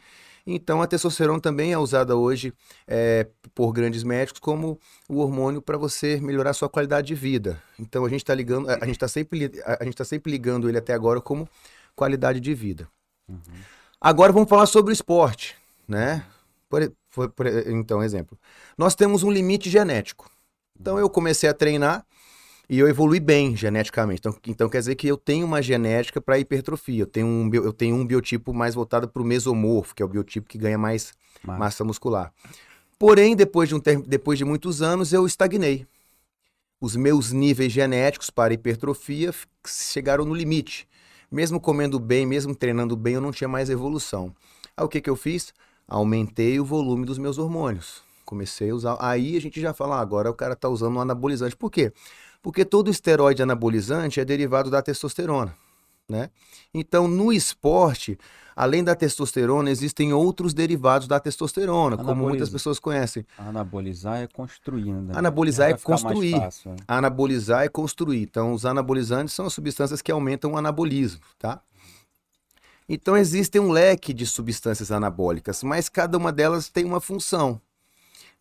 Então a testosterona também é usada hoje é, por grandes médicos como o hormônio para você melhorar a sua qualidade de vida. Então a gente está ligando, a gente está sempre, a gente tá sempre ligando ele até agora como qualidade de vida. Agora vamos falar sobre o esporte, né? Por e- por- por e- então, exemplo. Nós temos um limite genético. Então eu comecei a treinar e eu evolui bem geneticamente. Então, então quer dizer que eu tenho uma genética para hipertrofia. Eu tenho, um, eu tenho um biotipo mais voltado para o mesomorfo, que é o biotipo que ganha mais Mas- massa muscular. Porém, depois de, um ter- depois de muitos anos, eu estagnei. Os meus níveis genéticos para hipertrofia chegaram no limite. Mesmo comendo bem, mesmo treinando bem, eu não tinha mais evolução. Aí o que, que eu fiz? Aumentei o volume dos meus hormônios. Comecei a usar. Aí a gente já fala, ah, agora o cara está usando um anabolizante. Por quê? Porque todo esteroide anabolizante é derivado da testosterona. Né? Então, no esporte, além da testosterona, existem outros derivados da testosterona, como muitas Anaboliza. pessoas conhecem. Anabolizar é construir, né? Anabolizar é construir. fácil, né? Anabolizar é construir. Então, os anabolizantes são as substâncias que aumentam o anabolismo, tá? Então, existe um leque de substâncias anabólicas, mas cada uma delas tem uma função.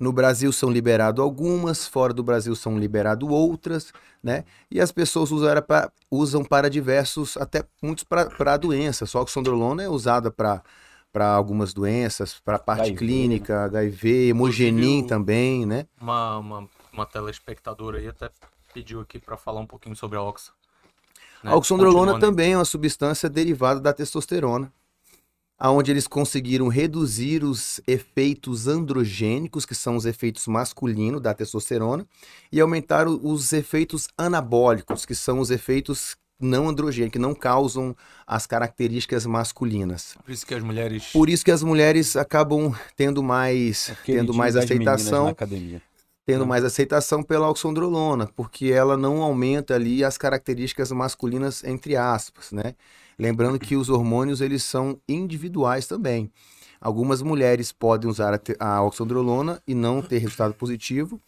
No Brasil são liberadas algumas, fora do Brasil são liberadas outras, né? E as pessoas pra- usam para diversos, até muitos para doenças. Só que oxandrolona é usada para para algumas doenças, para a parte HIV, né? clínica, HIV, hemogenin também, né? Uma, uma, uma telespectadora aí até pediu aqui para falar um pouquinho sobre a Oxa. Né? A oxandrolona também é uma substância derivada da testosterona, aonde eles conseguiram reduzir os efeitos androgênicos, que são os efeitos masculinos da testosterona, e aumentar o- os efeitos anabólicos, que são os efeitos não androgênicos, que não causam as características masculinas. Por isso que as mulheres. Por isso que as mulheres acabam tendo mais, Aquele tendo dia mais aceitação na academia. Tendo né? mais aceitação pela oxandrolona, porque ela não aumenta ali as características masculinas entre aspas, né? Lembrando que os hormônios eles são individuais também. Algumas mulheres podem usar a, oxandrolona e não ter resultado positivo,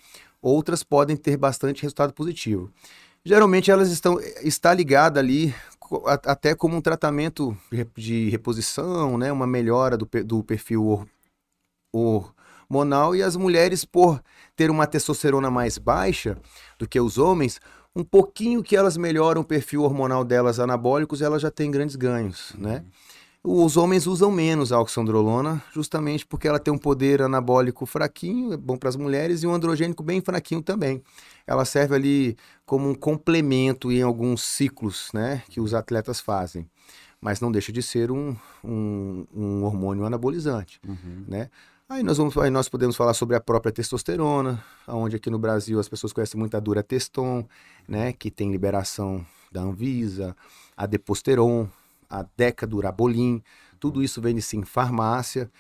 outras podem ter bastante resultado positivo. Geralmente elas estão está ligada ali até como um tratamento de rep- de reposição, né? Uma melhora do, do perfil hor- hormonal e as mulheres por ter uma testosterona mais baixa do que os homens, um pouquinho que elas melhoram o perfil hormonal delas anabólicos, elas já têm grandes ganhos, né? Os homens usam menos a oxandrolona, justamente porque ela tem um poder anabólico fraquinho, é bom para as mulheres, e um androgênico bem fraquinho também. Ela serve ali como um complemento em alguns ciclos, né, que os atletas fazem. Mas não deixa de ser um, um, um hormônio anabolizante Uhum. né? Aí nós, vamos, aí nós podemos falar sobre a própria testosterona, onde aqui no Brasil as pessoas conhecem muito a Durateston, né? Que tem liberação da Anvisa, a Deposteron, a Decadurabolin, tudo isso vende-se em farmácia.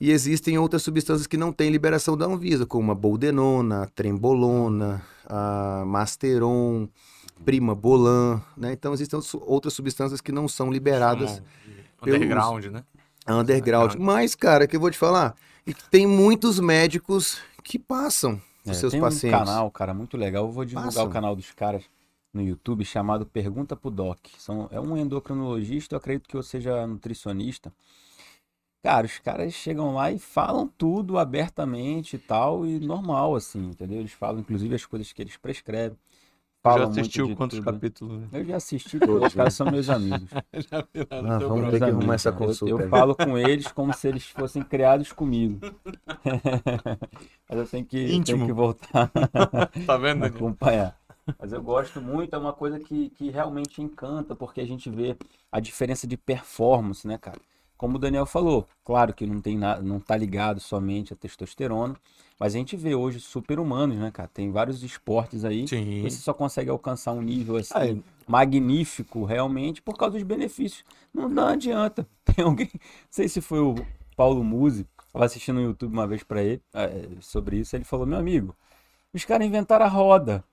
E existem outras substâncias que não têm liberação da Anvisa, como a boldenona, a trembolona, a masteron, primabolan, né? Então existem outras- substâncias que não são liberadas pelo Underground, né? underground. Underground. Mas, cara, que eu vou te falar, e tem muitos médicos que passam É, os seus tem pacientes. um canal, cara, muito legal. Eu vou divulgar Passam. o canal dos caras no YouTube chamado Pergunta pro Doc. São, é um endocrinologista, eu acredito que eu seja nutricionista. Cara, os caras chegam lá e falam tudo abertamente e tal, e normal, assim, entendeu? Eles falam, inclusive, as coisas que eles prescrevem. Já Falam muito assistiu quantos tudo. capítulos? né? Eu já assisti todos, os caras são meus amigos. Já Ah, vamos ter que arrumar essa. Eu- consulta Eu, aí. falo com eles como se eles fossem criados comigo. Mas eu tenho que, eu tenho que voltar Tá vendo, acompanhar. Mas eu gosto muito, é uma coisa que, que realmente encanta, porque a gente vê a diferença de performance, né, cara? Como o Daniel falou, claro que não tem nada, não tá ligado somente a testosterona, mas a gente vê hoje super-humanos, né, cara? Tem vários esportes aí Sim. você só consegue alcançar um nível assim Ah, é. magnífico realmente por causa dos benefícios. Não, não adianta. Tem alguém, não sei se foi o Paulo Musi, estava assistindo no YouTube uma vez para ele eh, sobre isso, ele falou: "Meu amigo, os caras inventaram a roda.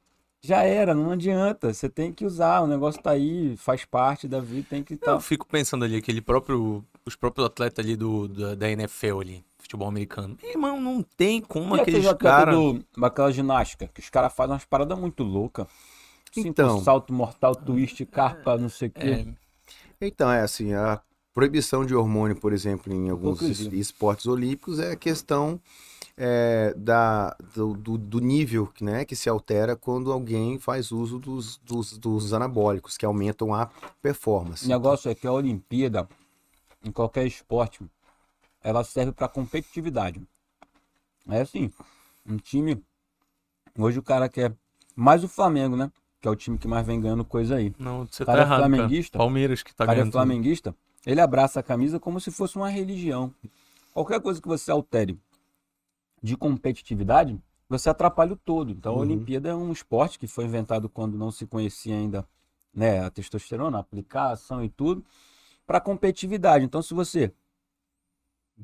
Já era, não adianta. Você tem que usar, o negócio tá aí, faz parte da vida, tem que estar. Eu fico pensando ali, aquele próprio, os próprios atletas ali do, da, da NFL ali, futebol americano. Irmão, não tem como E aqueles caras... do, daquela ginástica, que os caras fazem umas paradas muito loucas. Então. salto mortal, twist, carpa, não sei o quê. É, Então, é assim, a proibição de hormônio, por exemplo, em alguns esportes olímpicos é a questão é, da, do, do- do nível né, que se altera quando alguém faz uso dos, dos, dos anabólicos, que aumentam a performance. O negócio é que a Olimpíada, em qualquer esporte, ela serve para competitividade. É assim, um time. Hoje o cara quer mais o Flamengo, né? Que é o time que mais vem ganhando coisa aí. não, você Cara tá errado, cara. flamenguista? Palmeiras que tá O cara é ganhando tudo. flamenguista, ele abraça a camisa como se fosse uma religião. Qualquer coisa que você altere de competitividade, você atrapalha o todo. Então a Uhum. Olimpíada é um esporte que foi inventado quando não se conhecia ainda né, a testosterona, a aplicação e tudo, para competitividade. Então se você,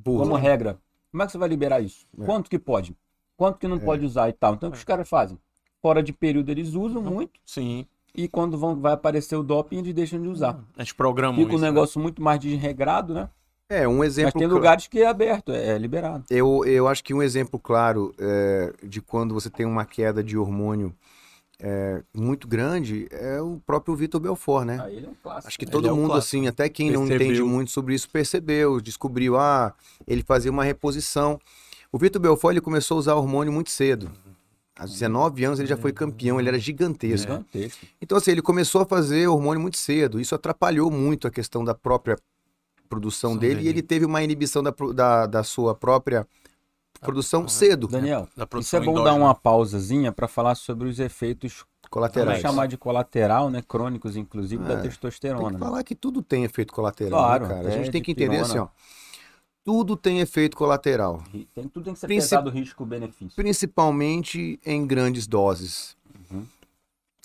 Como regra, como é que você vai liberar isso? É. Quanto que pode? Quanto que não pode usar e tal? Então o que os caras fazem? Fora de período eles usam muito Sim. e quando vão, vai aparecer o doping eles deixam de usar. A gente programam Fica um né? negócio muito mais desregrado, né? É, um Mas exemplo. tem cla- lugares que é aberto, é, é liberado. Eu, eu acho que um exemplo claro é, de quando você tem uma queda de hormônio é, muito grande é o próprio Vitor Belfort, né? Ele é um clássico. Acho que né? todo é o mundo, clássico. assim, até quem não Percebeu. entende muito sobre isso, percebeu, descobriu, ah, ele fazia uma reposição. O Vitor Belfort, ele começou a usar hormônio muito cedo. Aos 19 anos ele já foi campeão, ele era gigantesco. Gigantesco. Então, assim, ele começou a fazer hormônio muito cedo. Isso atrapalhou muito a questão da própria produção dele, dele. e ele teve uma inibição da, da, da sua própria produção Ah, cedo, Daniel, Da isso produção é bom dar endógena. uma pausazinha para falar sobre os efeitos, vamos colaterais. chamar de colateral, né? Crônicos, inclusive, É, da Tem testosterona. que né? falar que tudo tem efeito colateral, Claro, né, cara? A até gente tem que de entender pirona. assim, ó. Tudo tem efeito colateral, Tem, tudo tem que ser Princip- pesado risco-benefício. principalmente em grandes doses. Uhum.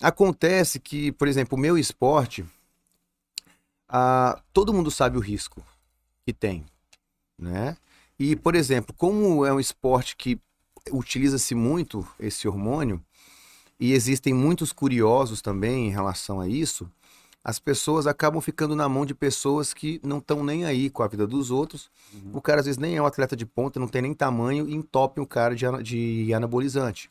Acontece que, por exemplo, o meu esporte, ah, todo mundo sabe o risco que tem, né? E, por exemplo, como é um esporte que utiliza-se muito esse hormônio, e existem muitos curiosos também em relação a isso, as pessoas acabam ficando na mão de pessoas que não estão nem aí com a vida dos outros. O cara às vezes nem é um atleta de ponta, não tem nem tamanho e entopem o cara de, de anabolizante.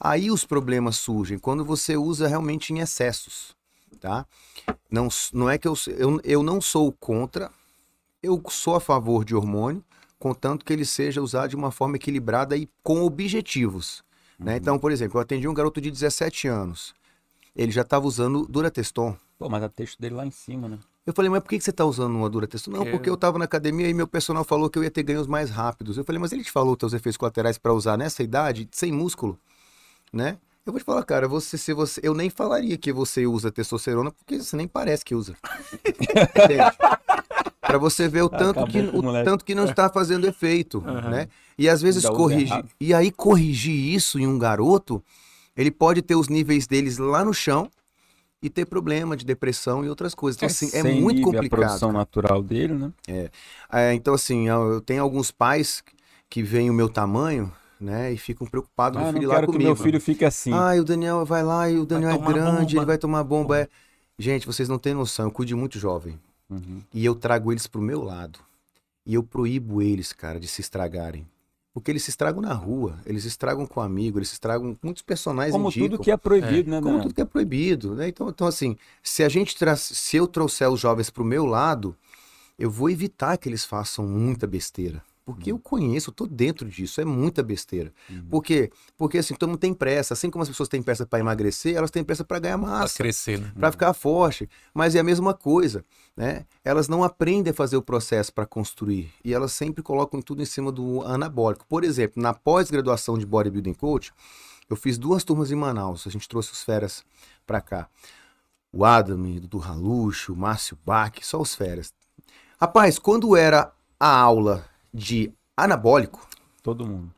Aí os problemas surgem quando você usa realmente em excessos, tá? Não, não é que eu, eu, eu não sou contra, eu sou a favor de hormônio, contanto que ele seja usado de uma forma equilibrada e com objetivos. Né? Então, por exemplo, eu atendi um garoto de 17 anos. Ele já estava usando Durateston. Pô, mas a texto dele lá em cima, né? Eu falei, mas por que você está usando uma Durateston? Não, Porque- porque eu estava na academia e meu personal falou que eu ia ter ganhos mais rápidos. Eu falei, mas ele te falou os teus efeitos colaterais para usar nessa idade, sem músculo, né? Eu vou te falar, cara, você, se você, eu nem falaria que você usa testosterona, porque você nem parece que usa. Entende? Pra você ver o tanto, que, o o moleque. tanto que não está fazendo efeito, né? E às vezes corrigir. E aí corrigir isso em um garoto, ele pode ter os níveis deles lá no chão e ter problema de depressão e outras coisas. Então, assim, é muito a complicado. produção natural dele, né? É, então, assim, eu tenho alguns pais que veem o meu tamanho, né, e ficam preocupados Ah, não filho lá quero que comigo. meu filho fique assim. Ah, e o Daniel vai lá e o Daniel é grande, bomba. ele vai tomar bomba. É... Gente, vocês não têm noção, eu cuido de muito jovem. Uhum. E eu trago eles pro meu lado. E eu proíbo eles, cara, de se estragarem. Porque eles se estragam na rua, eles se estragam com amigo, eles se estragam. Muitos personagens Como indicam. tudo que é proibido, né, Como tudo que é proibido, né? Então, então assim, se a gente tra... se eu trouxer os jovens pro meu lado, eu vou evitar que eles façam muita besteira. Porque eu conheço, eu tô dentro disso, é muita besteira. Por quê? Porque assim, todo mundo tem pressa. Assim como as pessoas têm pressa para emagrecer, elas têm pressa para ganhar Pra massa crescer, né? para ficar forte. Mas é a mesma coisa, né? Elas não aprendem a fazer o processo para construir e elas sempre colocam tudo em cima do anabólico. Por exemplo, na pós-graduação de bodybuilding coach, Eu fiz duas turmas em Manaus, a gente trouxe os feras pra cá. O Adam, o Dudu Raluxo, o Márcio Bach, só os feras. Rapaz, quando era a aula de anabólico, Todo mundo.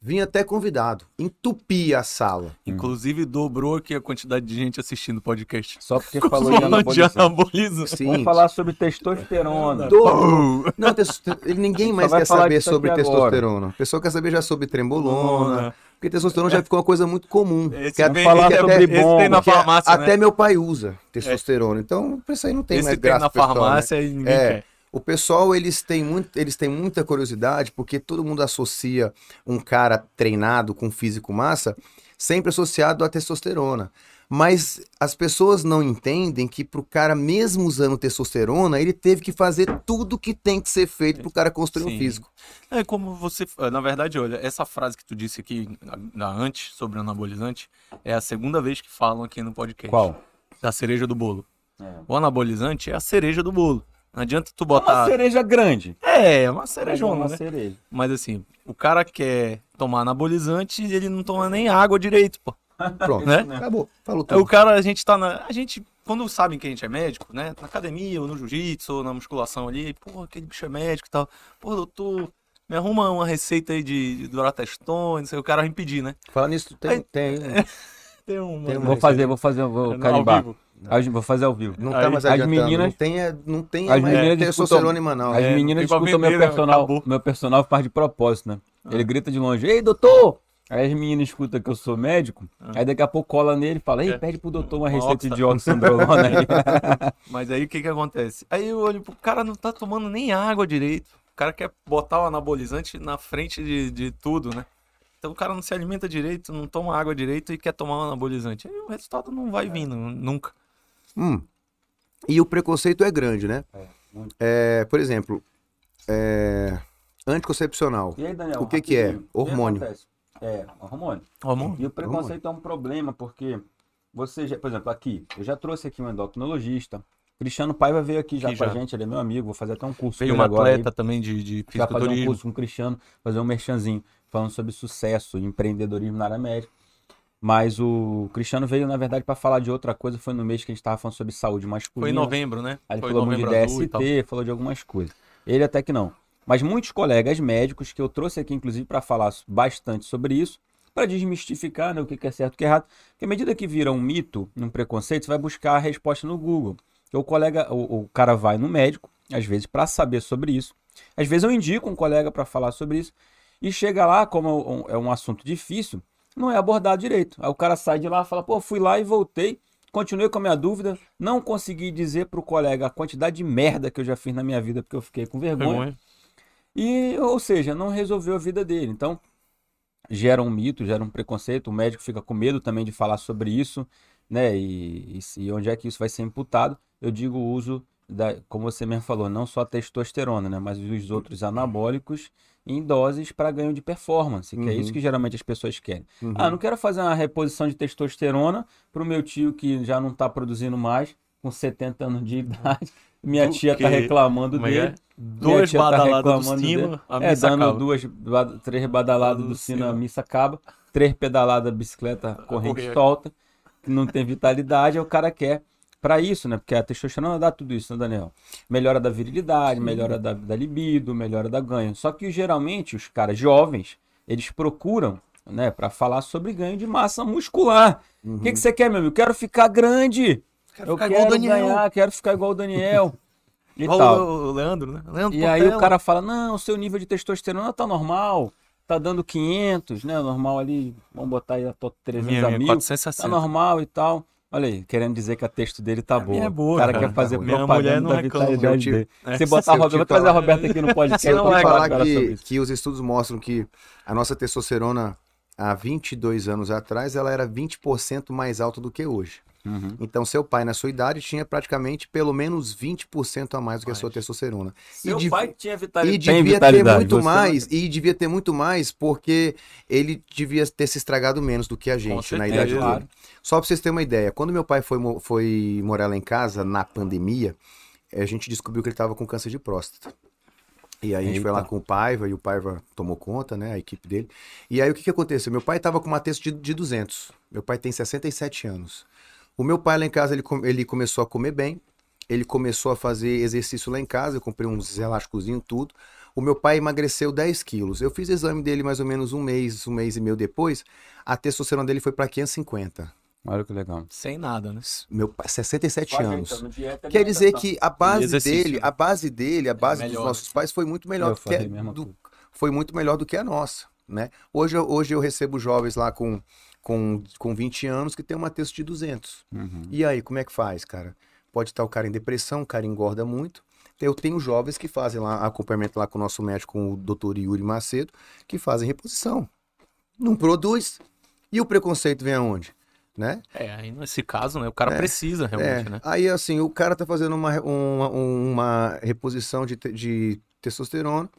vinha até convidado, entupia a sala. Inclusive, dobrou aqui a quantidade de gente assistindo o podcast. Só porque falou de anabolizante. anabolismo. Sim. Vamos falar sobre testosterona. Todo- Não, testo- ninguém mais quer saber sobre testosterona. A pessoa quer saber já sobre trembolona, porque testosterona já ficou uma coisa muito comum. Esse Que a- vem- falar esse- sobre esse bomba, tem na farmácia, até né? meu pai usa testosterona. Então, isso aí não tem Esse mais tem graça na pro pessoal, né? farmácia e ninguém É. quer. O pessoal, eles têm, muito, eles têm muita curiosidade, porque todo mundo associa um cara treinado com físico massa sempre associado à testosterona. Mas as pessoas não entendem que pro cara, mesmo usando testosterona, ele teve que fazer tudo que tem que ser feito pro cara construir um Sim. físico. É como você. Na verdade, olha, essa frase que tu disse aqui na, na antes sobre anabolizante é a segunda vez que falam aqui no podcast. Qual? Da cereja do bolo. É. O anabolizante é a cereja do bolo. Não adianta tu É uma botar. cereja grande. É, uma Mas é cerejona, uma né? cereja. Mas assim, o cara quer tomar anabolizante e ele não toma nem água direito, pô. Pronto, Né? acabou. Falou É, O tudo. cara, a gente tá na. A gente, quando sabem que a gente é médico, né? Na academia, ou no jiu-jitsu, ou na musculação ali, pô, aquele bicho é médico e tal. Pô, doutor, me arruma uma receita aí de, de Durateston, não sei, o cara pedir, né? Fala nisso, tem, Aí- tem. Tem uma. Tem uma Vou fazer, vou fazer, vou carimbar. As- Vou fazer ao vivo. Não Aí, tá mais as meninas- não tem, é- não tem as mais meninas testosterona em Manaus. As É, meninas escutam meu personal. Acabou. Meu personal faz de propósito, né? Ele grita de longe, ei, doutor! Aí as meninas escutam que eu sou médico, aí daqui a pouco cola nele e fala, ei, É. pede pro doutor uma Uma receita oxa. de oxandrolona aí. Mas aí o que que acontece? Aí eu olho pro cara não tá tomando nem água direito. O cara quer botar o anabolizante na frente de, de tudo, né? Então o cara não se alimenta direito, não toma água direito e quer tomar um anabolizante. Aí o resultado não vai vindo, nunca. Hum. E o preconceito é grande, né? É, muito. É, por exemplo, é, anticoncepcional. E aí, Daniel? O que que é? Hormônio. Que? É, hormônio. Hormônio? E o preconceito é um problema, porque você, já, por exemplo, aqui, eu já trouxe aqui um endocrinologista. Cristiano Paiva veio aqui já Aqui com a gente, ele é meu amigo, vou fazer até um curso Veio um agora aí. atleta também de, de Já fazer um fisiculturismo. curso com o Cristiano, fazer um merchanzinho, falando sobre sucesso e empreendedorismo na área médica. Mas o Cristiano veio, na verdade, para falar de outra coisa. Foi no mês que a gente estava falando sobre saúde masculina. Foi em novembro, né? Aí ele Foi falou muito de. DST, falou de algumas coisas. Ele até que não. Mas muitos colegas médicos que eu trouxe aqui, inclusive, para falar bastante sobre isso, para desmistificar né, o que é certo e o que é errado. Porque à medida que vira um mito, um preconceito, você vai buscar a resposta no Google. Então, o colega, o, o cara vai no médico, às vezes, para saber sobre isso. Às vezes eu indico um colega para falar sobre isso. E chega lá, como é um, é um assunto difícil, não é abordado direito. Aí o cara sai de lá e fala, pô, fui lá e voltei, continuei com a minha dúvida, não consegui dizer pro colega a quantidade de merda que eu já fiz na minha vida, porque eu fiquei com vergonha. Vergonha. E, ou seja, não resolveu a vida dele. Então, gera um mito, gera um preconceito, o médico fica com medo também de falar sobre isso, né? E, e, e onde é que isso vai ser imputado? Eu digo o uso da, como você mesmo falou, não só a testosterona, né? Mas os outros anabólicos em doses para ganho de performance, que é isso Uhum. que geralmente as pessoas querem. Uhum. Ah, não quero fazer uma reposição de testosterona pro meu tio que já não está produzindo mais, com 70 anos de idade. Minha Do tia tá quê? reclamando Como é que dele. é? Duas tá badaladas do reclamando sino, a É, missa dando acaba. duas, três badaladas Do sino, a missa acaba. Três pedaladas, bicicleta, corrente solta. Que não tem vitalidade, aí o cara quer para isso, né? Porque a testosterona dá tudo isso, né, Daniel? Melhora da virilidade, melhora da, da libido, melhora da ganho. Só que geralmente os caras jovens, eles procuram, né, para falar sobre ganho de massa muscular. O Uhum. que, que você quer, meu amigo? Quero ficar grande. Quero eu ficar quero igual Daniel. ganhar, quero ficar igual o Daniel. E Igual tal. o Leandro, né? Leandro E aí Portela. o cara fala, não, o seu nível de testosterona tá normal, tá dando 500, né? Normal ali, vamos botar aí a tua 300 minha, a minha, mil, 460. tá normal e tal. Olha aí, querendo dizer que a texto dele tá minha é boa, o cara, cara. quer fazer mulher propaganda não da reclama. vitalidade dele. É, Se botar a Roberta, vou trazer a Roberta aqui no podcast. Vou não é, falar falar que, que os estudos mostram que a nossa testosterona há 22 anos atrás ela era 20% mais alta do que hoje. Uhum. Então seu pai na sua idade tinha praticamente pelo menos 20% a mais do que a sua testosterona. Seu de- pai tinha E vitalidade. tem devia ter vitalidade, muito você não- mais, e devia ter muito mais porque ele devia ter se estragado menos do que a gente na certeza. idade É, claro. dele. Só pra vocês terem uma ideia, quando meu pai foi, foi morar lá em casa, na pandemia, eh, a gente descobriu que ele tava com câncer de próstata. E aí a gente foi Eita. lá com o Paiva, e o Paiva tomou conta, né, a equipe dele. E aí o que que aconteceu? Meu pai tava com uma texto de, de 200. Meu pai tem 67 anos. O meu pai lá em casa, ele, ele começou a comer bem, ele começou a fazer exercício lá em casa, eu comprei uns elásticozinhos, tudo. O meu pai emagreceu 10 quilos. Eu fiz exame dele mais ou menos um mês, um mês e meio depois, a testosterona dele foi para 550. Olha que legal. Sem nada, né? Meu pai, 67 anos. Ajeitando dieta Quer dizer que a base exercício, dele, né? a base dele, a base dos melhor, nossos né? pais foi muito melhor Eu do que, a do- foi muito melhor do que a nossa, né? Hoje, eu- hoje eu recebo jovens lá com, com, com 20 anos que tem uma texto de 200. Uhum. E aí, como é que faz, cara? Pode estar o cara em depressão, o cara engorda muito. Eu tenho jovens que fazem lá acompanhamento lá com o nosso médico, com o doutor Yuri Macedo, que fazem reposição. Não produz. E o preconceito vem aonde? Né? É, aí nesse caso, né? O cara É, precisa realmente, É, né? Aí, assim, o cara tá fazendo uma, uma, uma reposição de, de testosterona,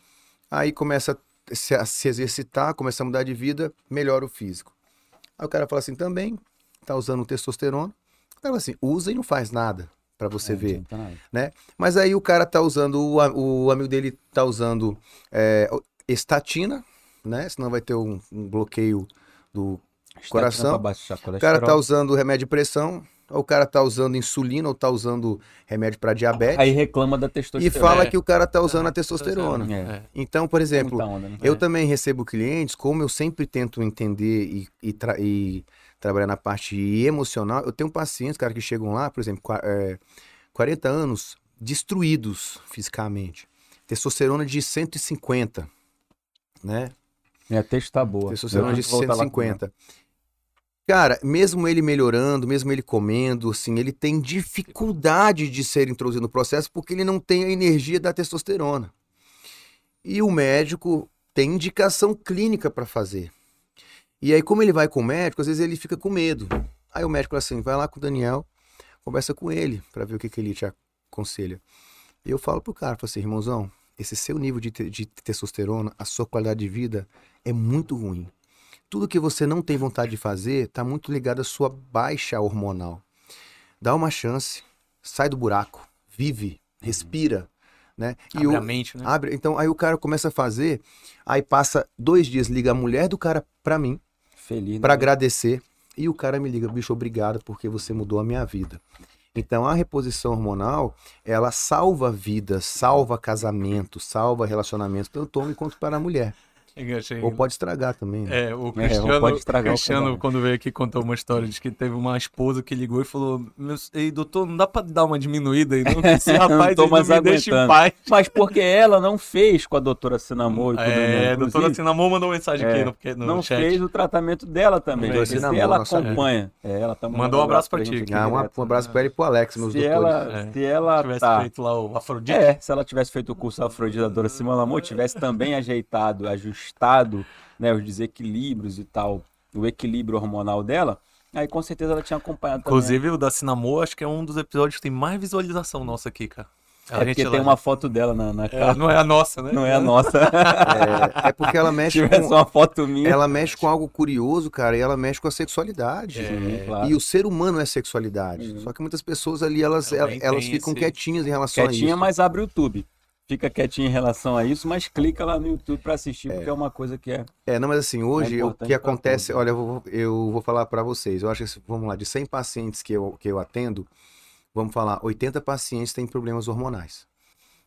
aí começa a se, a se exercitar, começa a mudar de vida, melhora o físico. Aí o cara fala assim, também tá usando testosterona. O cara fala assim, usa e não faz nada pra você É, ver. nada. Mas aí o cara tá usando, o, o amigo dele tá usando é, estatina, né? Senão vai ter um, um bloqueio do Estatina Coração. o cara tá usando remédio de pressão, o cara tá usando insulina, ou tá usando remédio para diabetes, Aí reclama da e testosterona. fala É. que o cara tá usando a testosterona. É. É. Então, por exemplo, onda, né? eu É. também recebo clientes, como eu sempre tento entender e, e tra- e trabalhar na parte emocional, eu tenho pacientes, cara, que chegam lá, por exemplo, é, 40 anos, destruídos fisicamente. Testosterona de 150, né? Minha texto tá boa. Testosterona de vou voltar lá com ela. 150. Cara, mesmo ele melhorando, mesmo ele comendo, assim, ele tem dificuldade de ser introduzido no processo porque ele não tem a energia da testosterona. E o médico tem indicação clínica para fazer. E aí, como ele vai com o médico, às vezes ele fica com medo. Aí o médico assim: vai lá com o Daniel, conversa com ele para ver o que, que ele te aconselha. E eu falo pro cara, falo assim, irmãozão, esse seu nível de, te- de testosterona, a sua qualidade de vida é muito ruim. Tudo que você não tem vontade de fazer está muito ligado à sua baixa hormonal. Dá uma chance, sai do buraco, vive, respira, né? E Abre o- a mente, né? abre, então aí o cara começa a fazer, aí passa dois dias, liga a mulher do cara pra mim, Feliz. pra né? agradecer, e o cara me liga, bicho, obrigado porque você mudou a minha vida. Então a reposição hormonal, ela salva vidas, salva casamento, salva relacionamentos, tanto homem quanto para a mulher. Achei- Ou pode estragar também. né? É, o ou Cristiano, pode estragar o Cristiano casamento. quando veio aqui, contou uma história de que teve uma esposa que ligou e falou: Meu, Ei, doutor, não dá pra dar uma diminuída aí, não? Esse Não rapaz não mais me deixa em aguentando. paz. Mas porque ela não fez com a doutora Sinamor e o. É, a doutora Sinamor mandou mensagem aqui É, no, porque- no não chat. fez o tratamento dela também. Se Sinamor, ela nossa acompanha. É, ela tá Mandou um abraço pra gente ti. aqui Ah, um, um abraço pra ela e pro Alex, meus Se doutores. ela, É. se ela tivesse tá. feito lá o Afrodite. É, se ela tivesse feito o curso Afrodite da doutora Simone Lamor, tivesse também ajeitado, ajustado né, os desequilíbrios e tal, o equilíbrio hormonal dela, aí com certeza ela tinha acompanhado também. Inclusive, o da Sinamor, acho que é um dos episódios que tem mais visualização nossa aqui, cara. A é gente porque lá- tem uma foto dela na, na É, capa, não é a nossa, né? não é a nossa. É, é porque ela Se mexe tivesse com, uma foto minha. ela mexe com algo curioso, cara, e ela mexe com a sexualidade. Sim, claro. E o ser humano é sexualidade. Uhum. Só que muitas pessoas ali, elas, Também elas ficam esse- quietinhas em relação a Quietinha, isso. mas abre o YouTube. Fica quietinha em relação a isso, mas clica lá no YouTube pra assistir, porque é uma coisa que é. É, não, mas assim, hoje É o que acontece, olha, eu vou, eu vou falar para vocês. Eu acho que, vamos lá, de 100 pacientes que eu, que eu atendo, vamos falar, 80 pacientes têm problemas hormonais.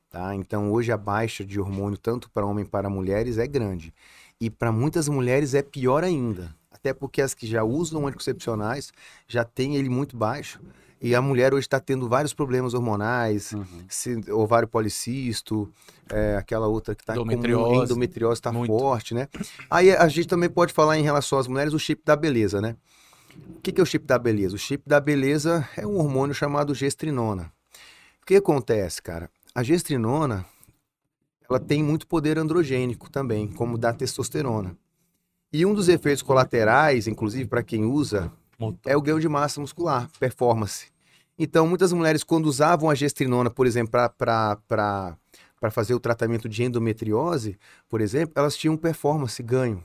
Tá? Então, hoje a baixa de hormônio, tanto para homem para mulheres, é grande. E para muitas mulheres é pior ainda. Até porque as que já usam anticoncepcionais já têm ele muito baixo. E a mulher hoje está tendo vários problemas hormonais, Uhum. se- ovário policístico, é, aquela outra que está com Endometriose. está forte, né? Aí a gente também pode falar em relação às mulheres o chip da beleza, né? O que, que é o chip da beleza? O chip da beleza é um hormônio chamado gestrinona. O que acontece, cara? A gestrinona, ela tem muito poder androgênico também, como da testosterona. E um dos efeitos colaterais, inclusive para quem usa, é o ganho de massa muscular, performance. Então, muitas mulheres, quando usavam a gestrinona, por exemplo, para fazer o tratamento de endometriose, por exemplo, elas tinham performance, ganho.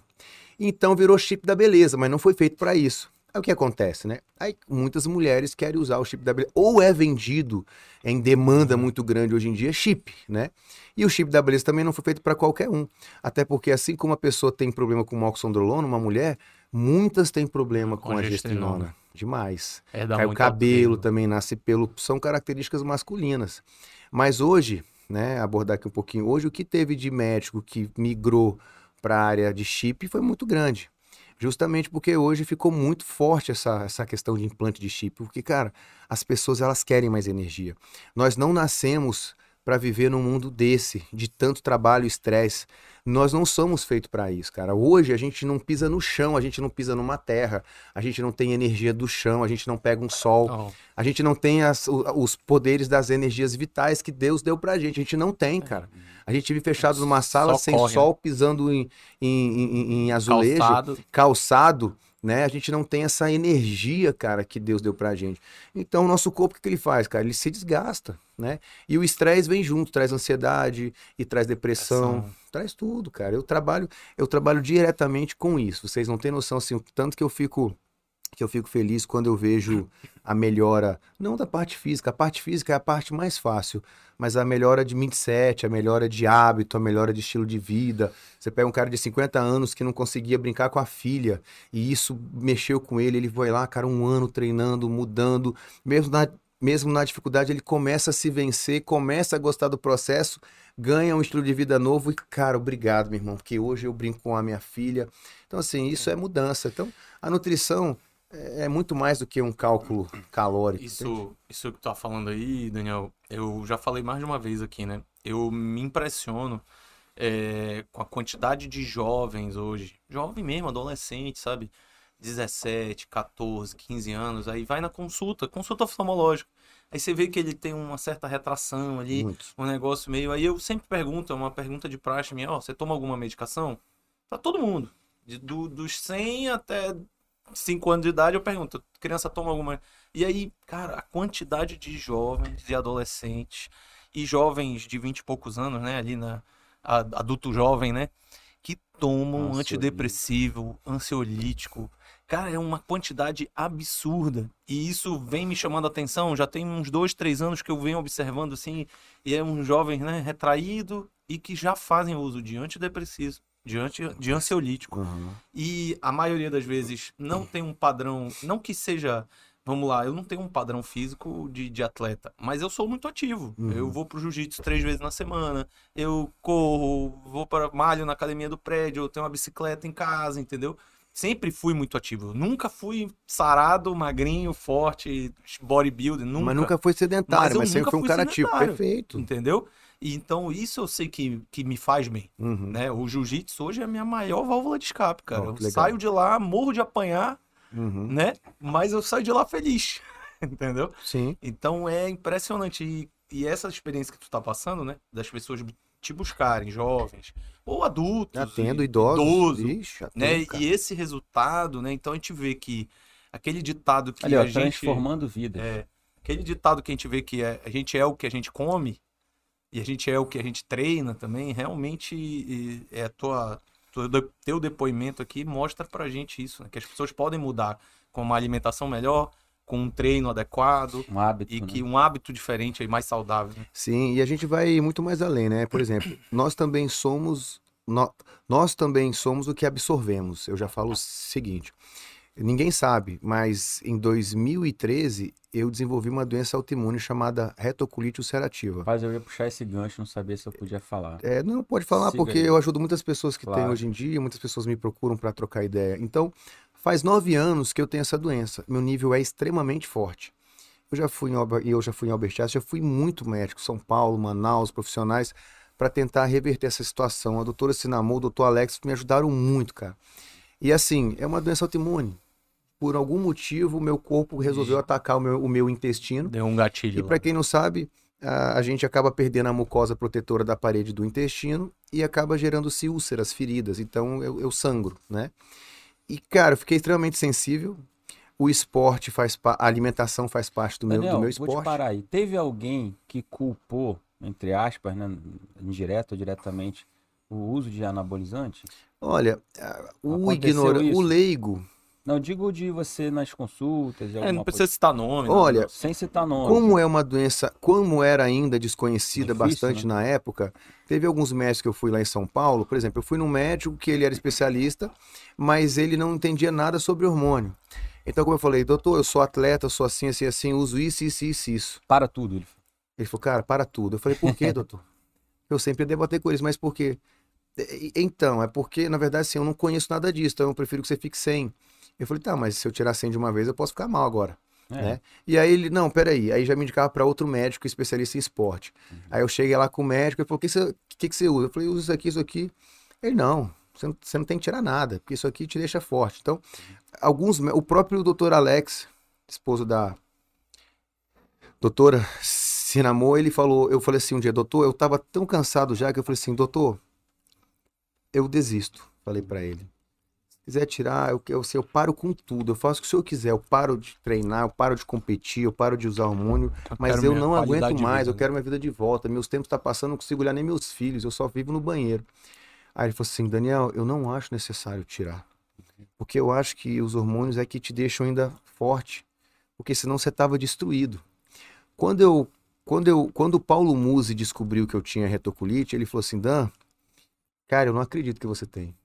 Então, virou chip da beleza, mas não foi feito para isso. Aí o que acontece, né? Aí muitas mulheres querem usar o chip da beleza. Ou é vendido em demanda muito grande hoje em dia, chip, né? E o chip da beleza também não foi feito para qualquer um. Até porque, assim como a pessoa tem problema com moxondrolona, uma mulher, muitas têm problema com, Com a gestrinona. Demais. É, Cai o cabelo apelo. também, nasce pelo. São características masculinas. Mas hoje, né, abordar aqui um pouquinho, hoje o que teve de médico que migrou para a área de chip foi muito grande. Justamente porque hoje ficou muito forte essa, essa questão de implante de chip. Porque, cara, as pessoas elas querem mais energia. Nós não nascemos para viver num mundo desse, de tanto trabalho e estresse. Nós não somos feitos para isso, cara. Hoje a gente não pisa no chão, a gente não pisa numa terra, a gente não tem energia do chão, a gente não pega um sol, Ó, a gente não tem as- os poderes das energias vitais que Deus deu pra gente. A gente não tem, cara. A gente vive fechado numa sala Só sem corre, sol, pisando em, em, em- em azulejo, calçado. calçado, né? A gente não tem essa energia, cara, que Deus deu pra gente. Então, o nosso corpo, o que, ele faz, cara? Ele se desgasta, né? E o estresse vem junto, traz ansiedade e traz depressão, Depressão. traz tudo, cara. Eu trabalho, eu trabalho diretamente com isso. Vocês não têm noção, assim, o tanto que eu fico que eu fico feliz quando eu vejo a melhora, não da parte física, a parte física é a parte mais fácil, mas a melhora de mindset, a melhora de hábito, a melhora de estilo de vida. Você pega um cara de 50 anos que não conseguia brincar com a filha, e isso mexeu com ele, ele foi lá, cara, um ano treinando, mudando, mesmo na, mesmo na dificuldade, ele começa a se vencer, começa a gostar do processo, ganha um estilo de vida novo e, cara, obrigado, meu irmão, porque hoje eu brinco com a minha filha. Então, assim, isso é mudança. Então, a nutrição é é muito mais do que um cálculo calórico. entende? Isso, isso que tu tá falando aí, Daniel, eu já falei mais de uma vez aqui, né? Eu me impressiono é, com a quantidade de jovens hoje, jovem mesmo, adolescente, sabe? 17, 14, 15 anos, aí vai na consulta, consulta oftalmológica. Aí você vê que ele tem uma certa retração ali, Muitos. um negócio meio. Aí eu sempre pergunto, é uma pergunta de praxe minha, ó, você toma alguma medicação? Pra todo mundo. De- do- dos 100 até 5 anos de idade, eu pergunto, criança toma alguma. E aí, cara, a quantidade de jovens e adolescentes e jovens de 20 e poucos anos, né, ali na adulto jovem, né, que tomam Ansiolítico. antidepressivo, ansiolítico. Cara, é uma quantidade absurda. E isso vem me chamando a atenção. Já tem uns dois, três anos que eu venho observando assim. E é um jovem, né, retraído e que já fazem uso de antidepressivo, de, anti, de ansiolítico. Uhum. E a maioria das vezes não tem um padrão, não que seja, vamos lá, eu não tenho um padrão físico de, de atleta, mas eu sou muito ativo. Uhum. Eu vou pro jiu-jitsu três vezes na semana, eu corro, vou para malho na academia do prédio, eu tenho uma bicicleta em casa, entendeu? Sempre fui muito ativo. Eu Nunca fui sarado, magrinho, forte, bodybuilder, nunca. Mas nunca foi sedentário, Mas mas, sempre foi um fui cara ativo. Perfeito. Entendeu? E então isso eu sei que, que me faz bem Uhum. né? O jiu-jitsu hoje é a minha maior válvula de escape, cara. Ó, eu saio de lá, morro de apanhar, Uhum. né? Mas eu saio de lá feliz, entendeu? Sim. Então é impressionante. E, e essa experiência que tu tá passando, né? Das pessoas te buscarem, jovens, ou adultos, Atendo e- idosos. idoso, Ixi, atendo, né? cara. E esse resultado, né? Então a gente vê que aquele ditado que Ali, ó, a gente... transformando vidas. É, aquele ditado que a gente vê que é, a gente é o que a gente come e a gente é o que a gente treina também, realmente e- é a tua, tua- teu depoimento aqui mostra pra gente isso, né? Que as pessoas podem mudar com uma alimentação melhor, com um treino adequado Um hábito, e né? que um hábito diferente aí, mais saudável. né? Sim, e a gente vai muito mais além, né? Por exemplo, nós também somos nó- nós também somos o que absorvemos. Eu já falo o seguinte: ninguém sabe, mas em 2013 eu desenvolvi uma doença autoimune chamada retocolite ulcerativa. Rapaz, eu ia puxar esse gancho, não sabia se eu podia falar. É, não pode falar Siga porque aí. eu ajudo muitas pessoas que têm Claro. hoje em dia, muitas pessoas me procuram para trocar ideia. Então, faz nove anos que eu tenho essa doença. Meu nível é extremamente forte. Eu já fui em eu já fui em Albert Einstein, já fui muito médico, São Paulo, Manaus, profissionais, para tentar reverter essa situação. A doutora Sinamou, o doutor Alex me ajudaram muito, cara. E assim, é uma doença autoimune. Por algum motivo, meu corpo resolveu atacar o meu, o meu intestino. Deu um gatilho. E para quem não sabe, a, a gente acaba perdendo a mucosa protetora da parede do intestino e acaba gerando-se úlceras, feridas. Então eu, eu sangro, né? E, cara, eu fiquei extremamente sensível. O esporte faz pa- a alimentação faz parte do meu, Daniel, do meu vou te esporte. parar aí. Teve alguém que culpou, entre aspas, né, indireto ou diretamente, o uso de anabolizante? Olha, o Aconteceu ignora, isso? o leigo, Não, digo de você nas consultas. de É, não precisa citar nome. não. Olha, coisa- Sem citar nome. Como é uma doença, como era ainda desconhecida Difícil, bastante né? na época, teve alguns médicos que eu fui lá em São Paulo, por exemplo, eu fui num médico que ele era especialista, mas ele não entendia nada sobre hormônio. Então, como eu falei, doutor, eu sou atleta, eu sou assim, assim, assim, uso isso, isso, isso, isso. Para tudo. Ele... Ele falou, cara, para tudo. Eu falei, por quê, doutor? Eu sempre debater com eles, mas por quê? Então, é porque, na verdade, assim, eu não conheço nada disso, então eu prefiro que você fique sem. Eu falei, tá, mas se eu tirar 100 de uma vez, eu posso ficar mal agora. É. né? E aí ele, não, peraí, aí já me indicava para outro médico especialista em esporte. Aí eu cheguei lá com o médico e falou, o que, você, que, que você usa? Eu falei, uso isso aqui, isso aqui. Ele, não, você não, você não tem que tirar nada, porque isso aqui te deixa forte. Então, alguns, o próprio doutor Alex, esposo da doutora Sinamô, ele falou, eu falei assim um dia, doutor, eu tava tão cansado já que eu falei assim, doutor, eu desisto, falei para ele. Se quiser tirar, eu, eu, eu paro com tudo, eu faço o que o senhor quiser, eu paro de treinar, eu paro de competir, eu paro de usar hormônio, mas quero eu não aguento mais, vida, eu né? quero minha vida de volta, meus tempos estão passando, não consigo olhar nem meus filhos, eu só vivo no banheiro. Aí ele falou assim, Daniel, eu não acho necessário tirar, porque eu acho que os hormônios é que te deixam ainda forte, porque senão você estava destruído. Quando eu, quando eu, quando o Paulo Musi descobriu que eu tinha retocolite, ele falou assim, Dan, cara, eu não acredito que você tem.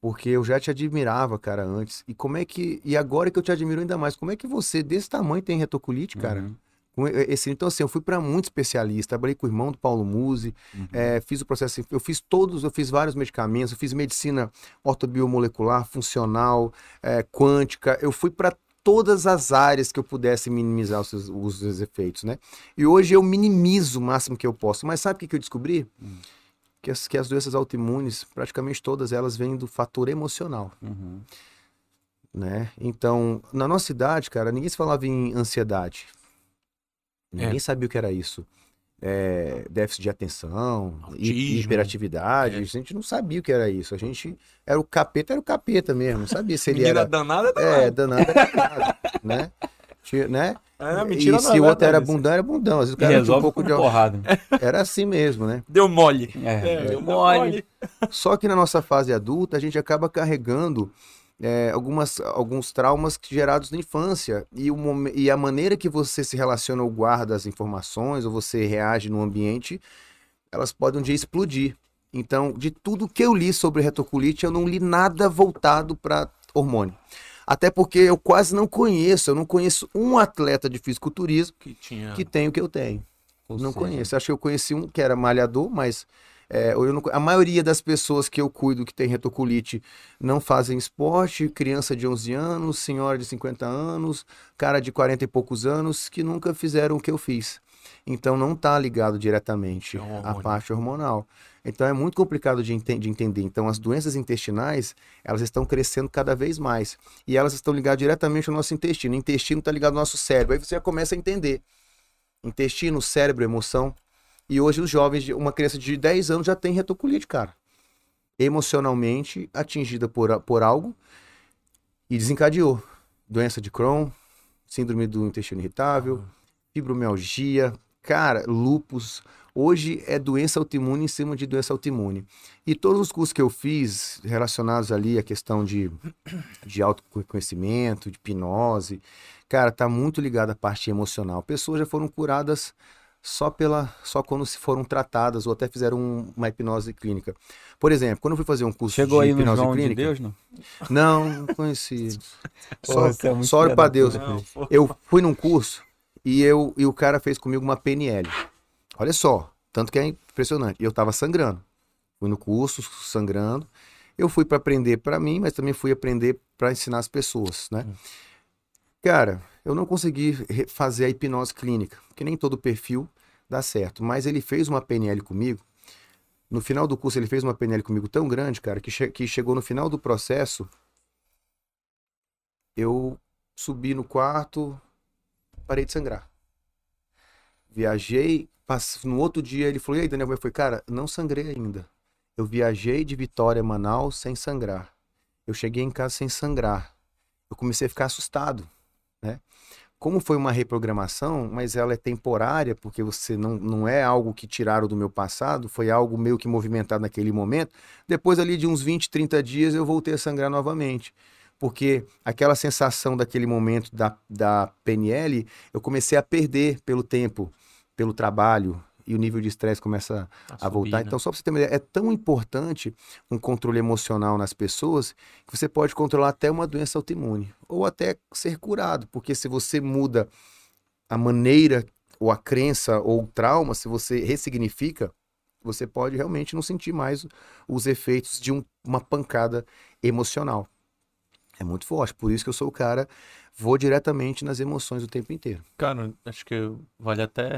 Porque eu já te admirava, cara, antes. E como é que. E agora que eu te admiro ainda mais, como é que você, desse tamanho, tem retocolite, cara? Uhum. Esse, então, assim, eu fui para muito especialista. Trabalhei com o irmão do Paulo Musi, Uhum. é, fiz o processo. Eu fiz todos, eu fiz vários medicamentos, eu fiz medicina ortobiomolecular, funcional, é, quântica. Eu fui para todas as áreas que eu pudesse minimizar os, seus- os seus efeitos, né? E hoje eu minimizo o máximo que eu posso. Mas sabe o que, que eu descobri? Que as, que as doenças autoimunes, praticamente todas elas vêm do fator emocional Uhum. né? Então, na nossa idade, cara, ninguém se falava em ansiedade. Ninguém sabia o que era isso. É, déficit de atenção, Autismo. hiperatividade, É. a gente não sabia o que era isso. A gente era o capeta, era o capeta mesmo, não sabia se ele Menina era danada, é, danada. danado, era danado, né? Né? É, e mentira se não é o outro era bundão, era bundão. Às vezes o E cara tinha um pouco de porrada. era assim mesmo, né? Deu mole. É, deu mole. Só que na nossa fase adulta, a gente acaba carregando é, algumas, alguns traumas gerados na infância. E, o e a maneira que você se relaciona ou guarda as informações, ou você reage no ambiente, elas podem um dia explodir. Então, de tudo que eu li sobre retocolite, eu não li nada voltado para hormônio. Até porque eu quase não conheço, eu não conheço um atleta de fisiculturismo Que tinha. que tem o que eu tenho. Ou não seja, conheço. Acho que eu conheci um que era malhador, mas é, não a maioria das pessoas que eu cuido que tem retocolite não fazem esporte, criança de 11 anos, senhora de 50 anos, cara de 40 e poucos anos que nunca fizeram o que eu fiz. Então não está ligado diretamente É à parte hormonal. Então é muito complicado de, enten- de entender. Então as doenças intestinais, elas estão crescendo cada vez mais. E elas estão ligadas diretamente ao nosso intestino. O intestino está ligado ao nosso cérebro. Aí você já começa a entender. Intestino, cérebro, emoção. E hoje os jovens, uma criança de 10 anos já tem retocolite, cara. Emocionalmente atingida por, por algo e desencadeou. Doença de Crohn, síndrome do intestino irritável, fibromialgia, cara, lupus. Hoje é doença autoimune em cima de doença autoimune. E todos os cursos que eu fiz relacionados ali à questão de, de autoconhecimento, de hipnose, cara, tá muito ligado à parte emocional. Pessoas já foram curadas só pela só quando se foram tratadas ou até fizeram um- uma hipnose clínica. Por exemplo, quando eu fui fazer um curso Chegou de aí no hipnose João de clínica, Deus, não? não, não conheci. Só, é só pra da Deus. Não. Eu fui num curso e, eu, e o cara fez comigo uma PNL. Olha só, tanto que é impressionante. Eu tava sangrando. Fui no curso, sangrando. Eu fui para aprender para mim, mas também fui aprender para ensinar as pessoas, né? Cara, eu não consegui fazer a hipnose clínica, porque nem todo perfil dá certo. Mas ele fez uma PNL comigo. No final do curso, ele fez uma PNL comigo tão grande, cara, que, che- que chegou no final do processo. Eu subi no quarto, parei de sangrar. Viajei, no outro dia ele falou: E aí, Daniel, como é foi? Cara, não sangrei ainda. Eu viajei de Vitória a Manaus sem sangrar. Eu cheguei em casa sem sangrar. Eu comecei a ficar assustado, né? Como foi uma reprogramação, mas ela é temporária, porque você não, não é algo que tiraram do meu passado, foi algo meio que movimentado naquele momento. Depois ali de uns 20, 30 dias eu voltei a sangrar novamente. porque aquela sensação daquele momento da, da PNL, eu comecei a perder pelo tempo, pelo trabalho, e o nível de estresse começa a, a subir, voltar. Né? Então, só para você ter uma ideia, é tão importante um controle emocional nas pessoas que você pode controlar até uma doença autoimune, ou até ser curado, porque se você muda a maneira, ou a crença, ou o trauma, se você ressignifica, você pode realmente não sentir mais os efeitos de um, uma pancada emocional. É muito forte, por isso que eu sou o cara, vou diretamente nas emoções o tempo inteiro. Cara, acho que vale até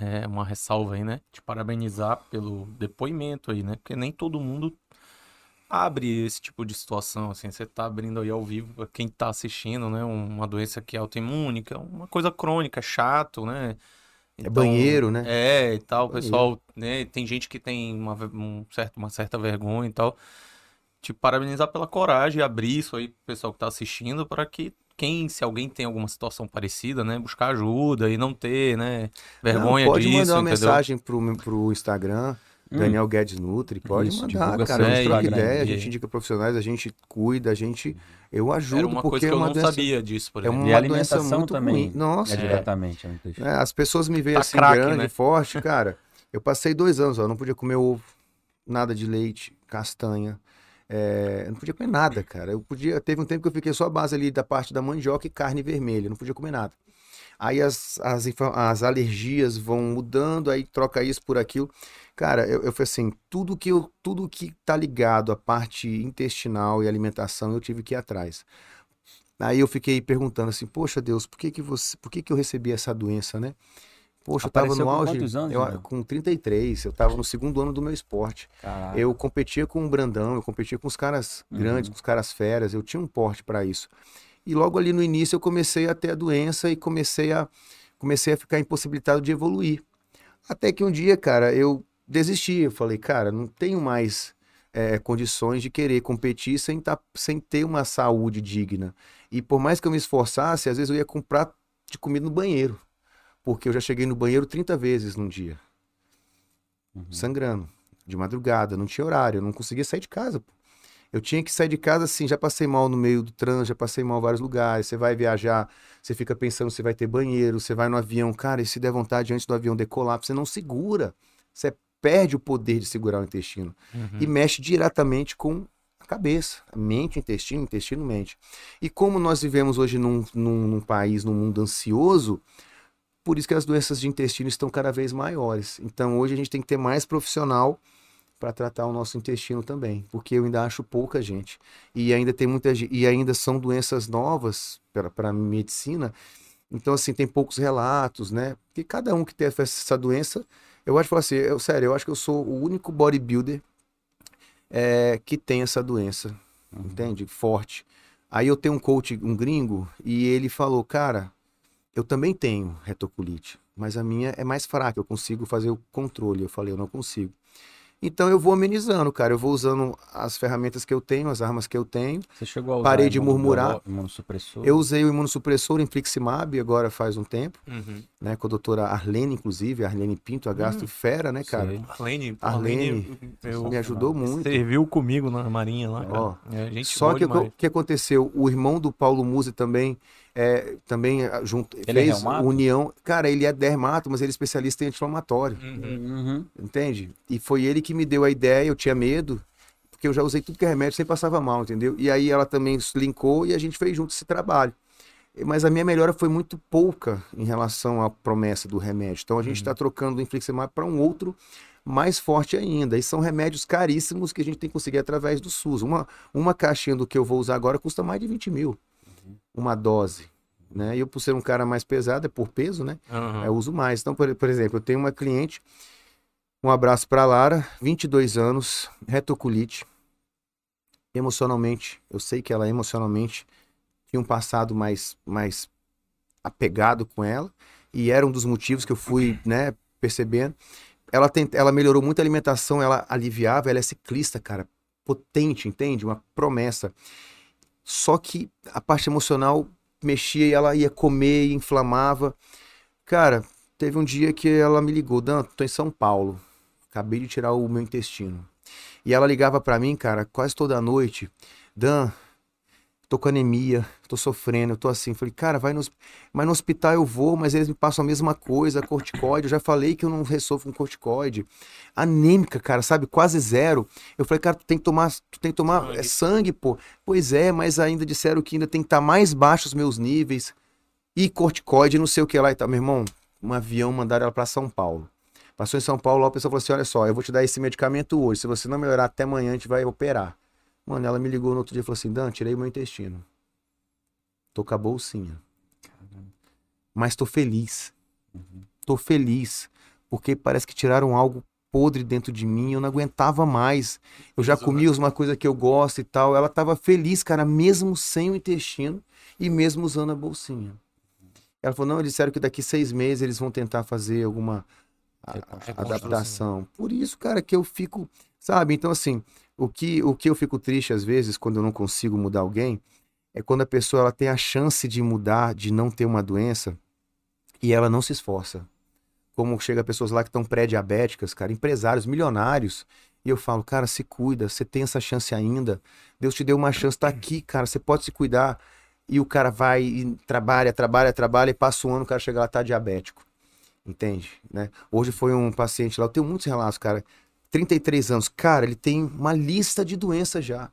é, uma ressalva aí, né? Te parabenizar pelo depoimento aí, né? Porque nem todo mundo abre esse tipo de situação, assim, você tá abrindo aí ao vivo, quem tá assistindo, né? Uma doença que é autoimune, que é uma coisa crônica, chato, né? É então, é banheiro, né? É, e tal, o pessoal, né? Tem gente que tem uma, um certo, uma certa vergonha e tal. Te parabenizar pela coragem e abrir isso aí pro pessoal que tá assistindo para que quem, se alguém tem alguma situação parecida, né, buscar ajuda e não ter, né, vergonha não, pode disso, mandar uma entendeu? mensagem pro, pro Instagram, hum. Daniel Guedes Nutri, pode Isso, mandar, cara, a gente troca ideia, a gente indica profissionais, a gente cuida, a gente, eu ajudo, Era uma porque coisa que é uma eu não doença, sabia disso, por é exemplo. uma e alimentação muito também ruim. Nossa, é diretamente. É. É, as pessoas me veem Tá assim, craque, grande, né? forte, cara, eu passei dois anos, ó, não podia comer ovo, nada de leite, castanha, é, não podia comer nada, cara. Eu podia. Teve um tempo que eu fiquei só a base ali da parte da mandioca e carne vermelha. Não podia comer nada. Aí as, as, as alergias vão mudando, aí troca isso por aquilo. Cara, eu, eu fui assim, tudo que, eu, tudo que tá ligado à parte intestinal e alimentação, eu tive que ir atrás. Aí eu fiquei perguntando assim, poxa Deus, por que que você, por que que eu recebi essa doença, né? Poxa, Apareceu eu tava no auge. quantos anos, eu, com 33, eu tava no segundo ano do meu esporte. Caraca. Eu competia com o Brandão, eu competia com os caras Uhum. grandes, com os caras feras, eu tinha um porte para isso. E logo ali no início eu comecei a ter a doença e comecei a, comecei a ficar impossibilitado de evoluir. Até que um dia, cara, eu desisti. Eu falei, cara, não tenho mais é, condições de querer competir sem, tá, sem ter uma saúde digna. E por mais que eu me esforçasse, às vezes eu ia comprar de comida no banheiro. Porque eu já cheguei no banheiro 30 vezes num dia Uhum. sangrando, de madrugada, não tinha horário, eu não conseguia sair de casa. pô. Eu tinha que sair de casa assim, já passei mal no meio do trânsito, já passei mal em vários lugares. Você vai viajar, você fica pensando se vai ter banheiro, você vai no avião, cara, e se der vontade antes do avião decolar, você não segura. Você perde o poder de segurar o intestino Uhum. e mexe diretamente com a cabeça, a mente, intestino, intestino, mente. E como nós vivemos hoje num, num, num país, num mundo ansioso, por isso que as doenças de intestino estão cada vez maiores. Então hoje a gente tem que ter mais profissional para tratar o nosso intestino também, porque eu ainda acho pouca gente. E ainda tem muita e ainda são doenças novas para a medicina. Então assim, tem poucos relatos, né? Porque cada um que tem essa doença, eu acho que assim, eu, sério, eu acho que eu sou o único bodybuilder é, que tem essa doença, entende? Forte. Aí eu tenho um coach, um gringo, e ele falou, cara, eu também tenho retocolite, mas a minha é mais fraca, eu consigo fazer o controle. Eu falei, eu não consigo. Então eu vou amenizando, cara. Eu vou usando as ferramentas que eu tenho, as armas que eu tenho. Você chegou a usar Parei de murmurar. imunossupressor? Eu usei o imunossupressor Infliximab agora faz um tempo, Uhum. né? Com a doutora Arlene, inclusive, a Arlene Pinto, a gastro fera, né, cara? Sei. Arlene, Arlene, eu, Me ajudou muito. serviu comigo na Marinha lá, cara. Ó, É, gente Só que o que- que aconteceu? O irmão do Paulo Musi também é, também junto, Ele é fez reumato? união. Cara, ele é dermato, mas ele é especialista em anti-inflamatório. Uhum. Uhum. Entende? E foi ele que me deu a ideia, eu tinha medo, porque eu já usei tudo que é remédio, sempre passava mal, entendeu? E aí ela também se linkou e a gente fez junto esse trabalho. Mas a minha melhora foi muito pouca em relação à promessa do remédio. Então a gente está trocando o Infliximab para um outro mais forte ainda. E são remédios caríssimos que a gente tem que conseguir através do SUS. Uma, uma caixinha do que eu vou usar agora custa mais de 20 mil. Uma dose. Né? E eu, por ser um cara mais pesado, é por peso, né? Aham. Eu uso mais. Então, por, por exemplo, eu tenho uma cliente, um abraço para Lara, 22 anos, retocolite. Emocionalmente, eu sei que ela emocionalmente tinha um passado mais, mais apegado com ela, e era um dos motivos que eu fui, né, percebendo. Ela, tem, ela melhorou muito a alimentação, ela aliviava, ela é ciclista, cara, potente, entende? Uma promessa. Só que a parte emocional mexia e ela ia comer inflamava. Cara, teve um dia que ela me ligou, Dan, tô em São Paulo, acabei de tirar o meu intestino. E ela ligava pra mim, cara, quase toda noite, Dan, tô com anemia, tô sofrendo, eu tô assim. Falei, cara, vai no, mas no hospital eu vou, mas eles me passam a mesma coisa, corticoide. Eu já falei que eu não resolvo com corticoide. Anêmica, cara, sabe? Quase zero. Eu falei, cara, tu tem que tomar, tu tem que tomar Sangue. é sangue, pô. Pois é, mas ainda disseram que ainda tem que estar mais baixo os meus níveis. E corticoide, não sei o que lá e tal. Meu irmão, um avião mandaram ela pra São Paulo. Passou em São Paulo, a pessoa falou assim: olha só, eu vou te dar esse medicamento hoje. Se você não melhorar até amanhã, a gente vai operar. Mano, ela me ligou no outro dia e falou assim: Dan, tirei o meu intestino. Tô com a bolsinha. Mas tô feliz. Tô feliz. Porque parece que tiraram algo podre dentro de mim. Eu não aguentava mais. Eu já comia uma coisa que eu gosto e tal. Ela tava feliz, cara, mesmo sem o intestino e mesmo usando a bolsinha. Ela falou: não, eles disseram que daqui seis meses eles vão tentar fazer alguma a- adaptação. Por isso, cara, que eu fico, sabe? Então, assim, o que, o que eu fico triste às vezes quando eu não consigo mudar alguém é quando a pessoa ela tem a chance de mudar, de não ter uma doença e ela não se esforça. Como chega pessoas lá que estão pré-diabéticas, cara, empresários, milionários, e eu falo, cara, se cuida, você tem essa chance ainda. Deus te deu uma chance, tá aqui, cara, você pode se cuidar. E o cara vai e trabalha, trabalha, trabalha, e passa um ano, o cara chega lá, tá diabético. Entende? Né? Hoje foi um paciente lá, eu tenho muitos relatos, cara. 33 anos, cara, ele tem uma lista de doenças já.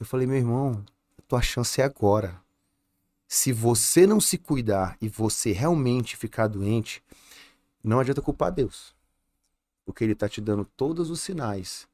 Eu falei, meu irmão, tua chance é agora. Se você não se cuidar e você realmente ficar doente, não adianta culpar Deus. Porque ele tá te dando todos os sinais.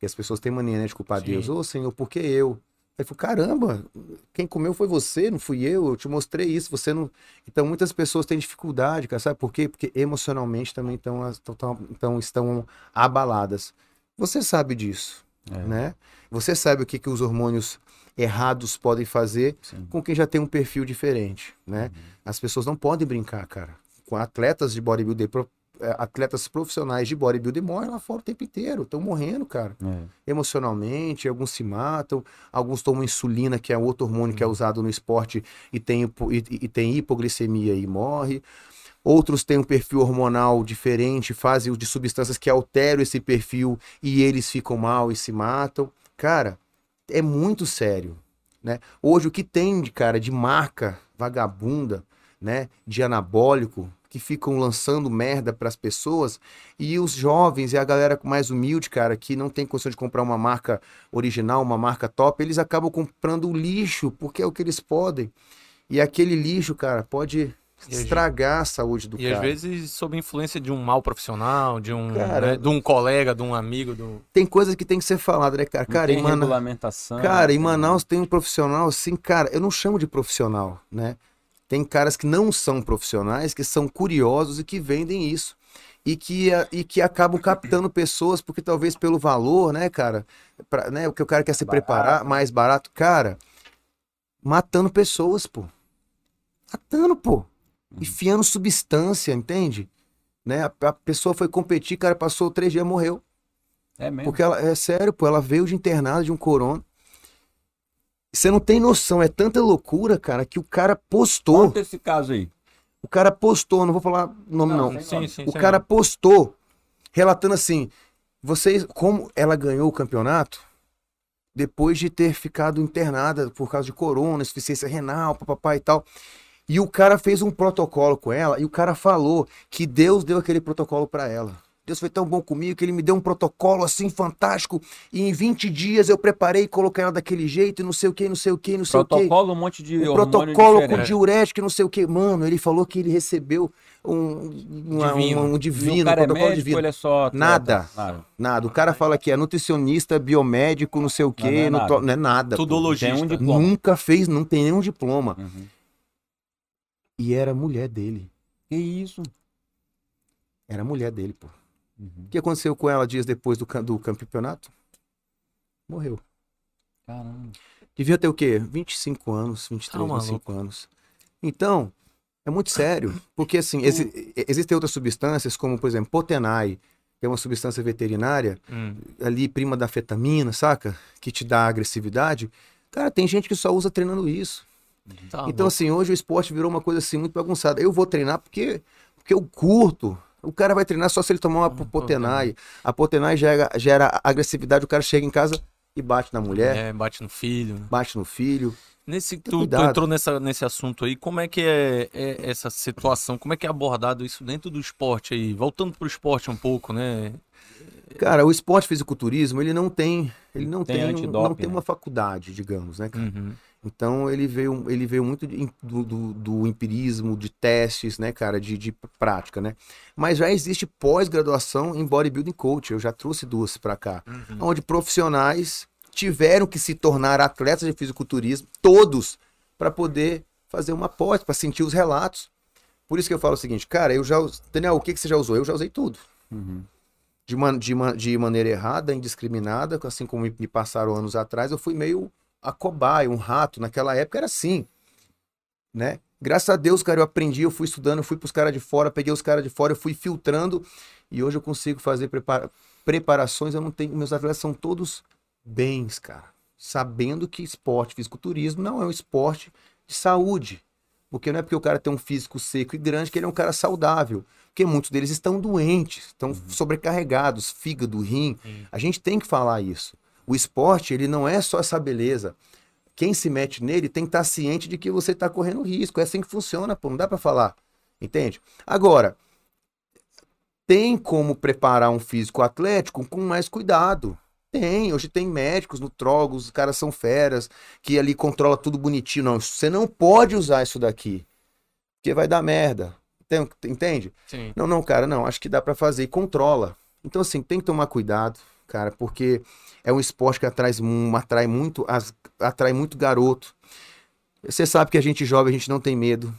E as pessoas têm mania né, de culpar Sim. Deus. Ô, Senhor, por que eu? Aí falei, caramba, quem comeu foi você, não fui eu, eu te mostrei isso, você não. Então muitas pessoas têm dificuldade, cara, sabe por quê? Porque emocionalmente também tão, tão, tão- tão- estão abaladas. Você sabe disso, É, né? Você sabe o que, que os hormônios errados podem fazer sim. com quem já tem um perfil diferente, né? Uhum. As pessoas não podem brincar, cara. Com atletas de bodybuilder, atletas profissionais de bodybuilder morrem lá fora o tempo inteiro, estão morrendo, cara É. emocionalmente, alguns se matam, alguns tomam insulina, que é outro hormônio que é usado no esporte e tem, e, e tem hipoglicemia e morre. Outros têm um perfil hormonal diferente, fazem uso de substâncias que alteram esse perfil e eles ficam mal e se matam. Cara, é muito sério, né? Hoje o que tem de cara de marca vagabunda, né, de anabólico, que ficam lançando merda para as pessoas e os jovens e a galera mais humilde, cara, que não tem condição de comprar uma marca original, uma marca top, eles acabam comprando o lixo, porque é o que eles podem. E aquele lixo, cara, pode E estragar a saúde do E cara. às vezes sob influência de um mal profissional, de um, Cara, né, de um colega, de um amigo, do... Tem coisas que tem que ser faladas, né, cara? Não Cara, tem em, Mana- regulamentação. cara, em tem- Manaus tem um profissional assim, cara, eu não chamo de profissional, né? Tem caras que não são profissionais, que são curiosos e que vendem isso. E que, a- e que acabam captando pessoas, porque talvez pelo valor, né, cara? Pra, né, o que o cara quer se Barato. preparar, mais barato. Cara, matando pessoas, pô. Matando, pô. Enfiando substância, entende? Né? A, a pessoa foi competir, cara, passou três dias, morreu. É mesmo. Porque ela, é sério, pô, ela veio de internado de um corona. Você não tem noção, é tanta loucura, cara, que o cara postou. Conta esse caso aí. O cara postou, não vou falar nome não. Não, Sim, sim, o sim. cara postou, relatando assim: vocês, como ela ganhou o campeonato depois de ter ficado internada por causa de corona, insuficiência renal, papapá e tal. E o cara fez um protocolo com ela e o cara falou que Deus deu aquele protocolo pra ela. Deus foi tão bom comigo que ele me deu um protocolo assim fantástico e em 20 dias eu preparei e coloquei ela daquele jeito e não sei o que, não sei o que, não sei o que. Protocolo, um monte de Um hormônio protocolo com diferente. diurético e não sei o que. Mano, ele falou que ele recebeu um, uma- Divino. um, um E o divino, um cara é protocolo médico, divino. ele é só atleta? Nada. Nada. Nada. O cara fala que é nutricionista, biomédico, não sei o Não, que, não é não, nada. não é nada. Tudologista. Tem um diploma. Nunca fez, não tem nenhum diploma. Uhum. E era a mulher dele. Que isso? Era a mulher dele, pô. Uhum. O que aconteceu com ela dias depois do, do campeonato? Morreu. Caramba. Devia ter o quê? 25 anos, 23, Tá 25 anos. Então, é muito sério. Porque, assim, exi- existem outras substâncias, como, por exemplo, Potenai, que é uma substância veterinária, Hum. ali prima da fetamina, saca? Que te dá agressividade. Cara, tem gente que só usa treinando isso. Tá então, louco. assim, hoje o esporte virou uma coisa assim muito bagunçada. Eu vou treinar porque, porque eu curto. O cara vai treinar só se ele tomar uma Hum, Potenai. A Potenai gera, gera agressividade, o cara chega em casa, e bate na mulher, É, bate no filho. né? bate no filho. Nesse, tu, tu entrou nessa, nesse assunto aí, como é que é, é essa situação? Como é que é abordado isso dentro do esporte aí? Voltando pro esporte um pouco, né? Cara, o esporte fisiculturismo, ele não tem, ele não Tem tem, um- não tem né? uma faculdade, digamos, né, cara? Uhum. Então ele veio, ele veio muito de- do, do, do empirismo, de testes, né, cara, de, de prática, né? Mas já existe pós-graduação em bodybuilding coach. Eu já trouxe duas pra cá, Uhum. onde profissionais tiveram que se tornar atletas de fisiculturismo, todos, para poder fazer uma pós, para sentir os relatos. Por isso que eu falo o seguinte, cara, eu já, Daniel, o que que você já usou? Eu já usei tudo Uhum. de, man- de, de maneira errada, indiscriminada, assim como me passaram anos atrás, eu fui meio a cobaia, um rato. Naquela época era assim, né? Graças a Deus, cara, eu aprendi, eu fui estudando, eu fui pros caras de fora, peguei os caras de fora, eu fui filtrando e hoje eu consigo fazer prepara- preparações. Eu não tenho, meus atletas são todos bens, cara, sabendo que esporte, fisiculturismo não é um esporte de saúde. Porque não é porque o cara tem um físico seco e grande que ele é um cara saudável. Porque muitos deles estão doentes, estão sobrecarregados, fígado, rim. Sim. A gente tem que falar isso. O esporte, ele não é só essa beleza. Quem se mete nele tem que estar ciente de que você está correndo risco. É assim que funciona, pô. Não dá para falar. Entende? Agora, tem como preparar um físico atlético com mais cuidado. Tem, hoje tem médicos no Trogos, os caras são feras, que ali controla tudo bonitinho. Não, você não pode usar isso daqui, porque vai dar merda. Tem- Entende? Sim. Não, não, cara, não. Acho que dá pra fazer e controla. Então, assim, tem que tomar cuidado, cara, porque é um esporte que atrai, atrai muito, atrai muito garoto. Você sabe que a gente jovem, a gente não tem medo.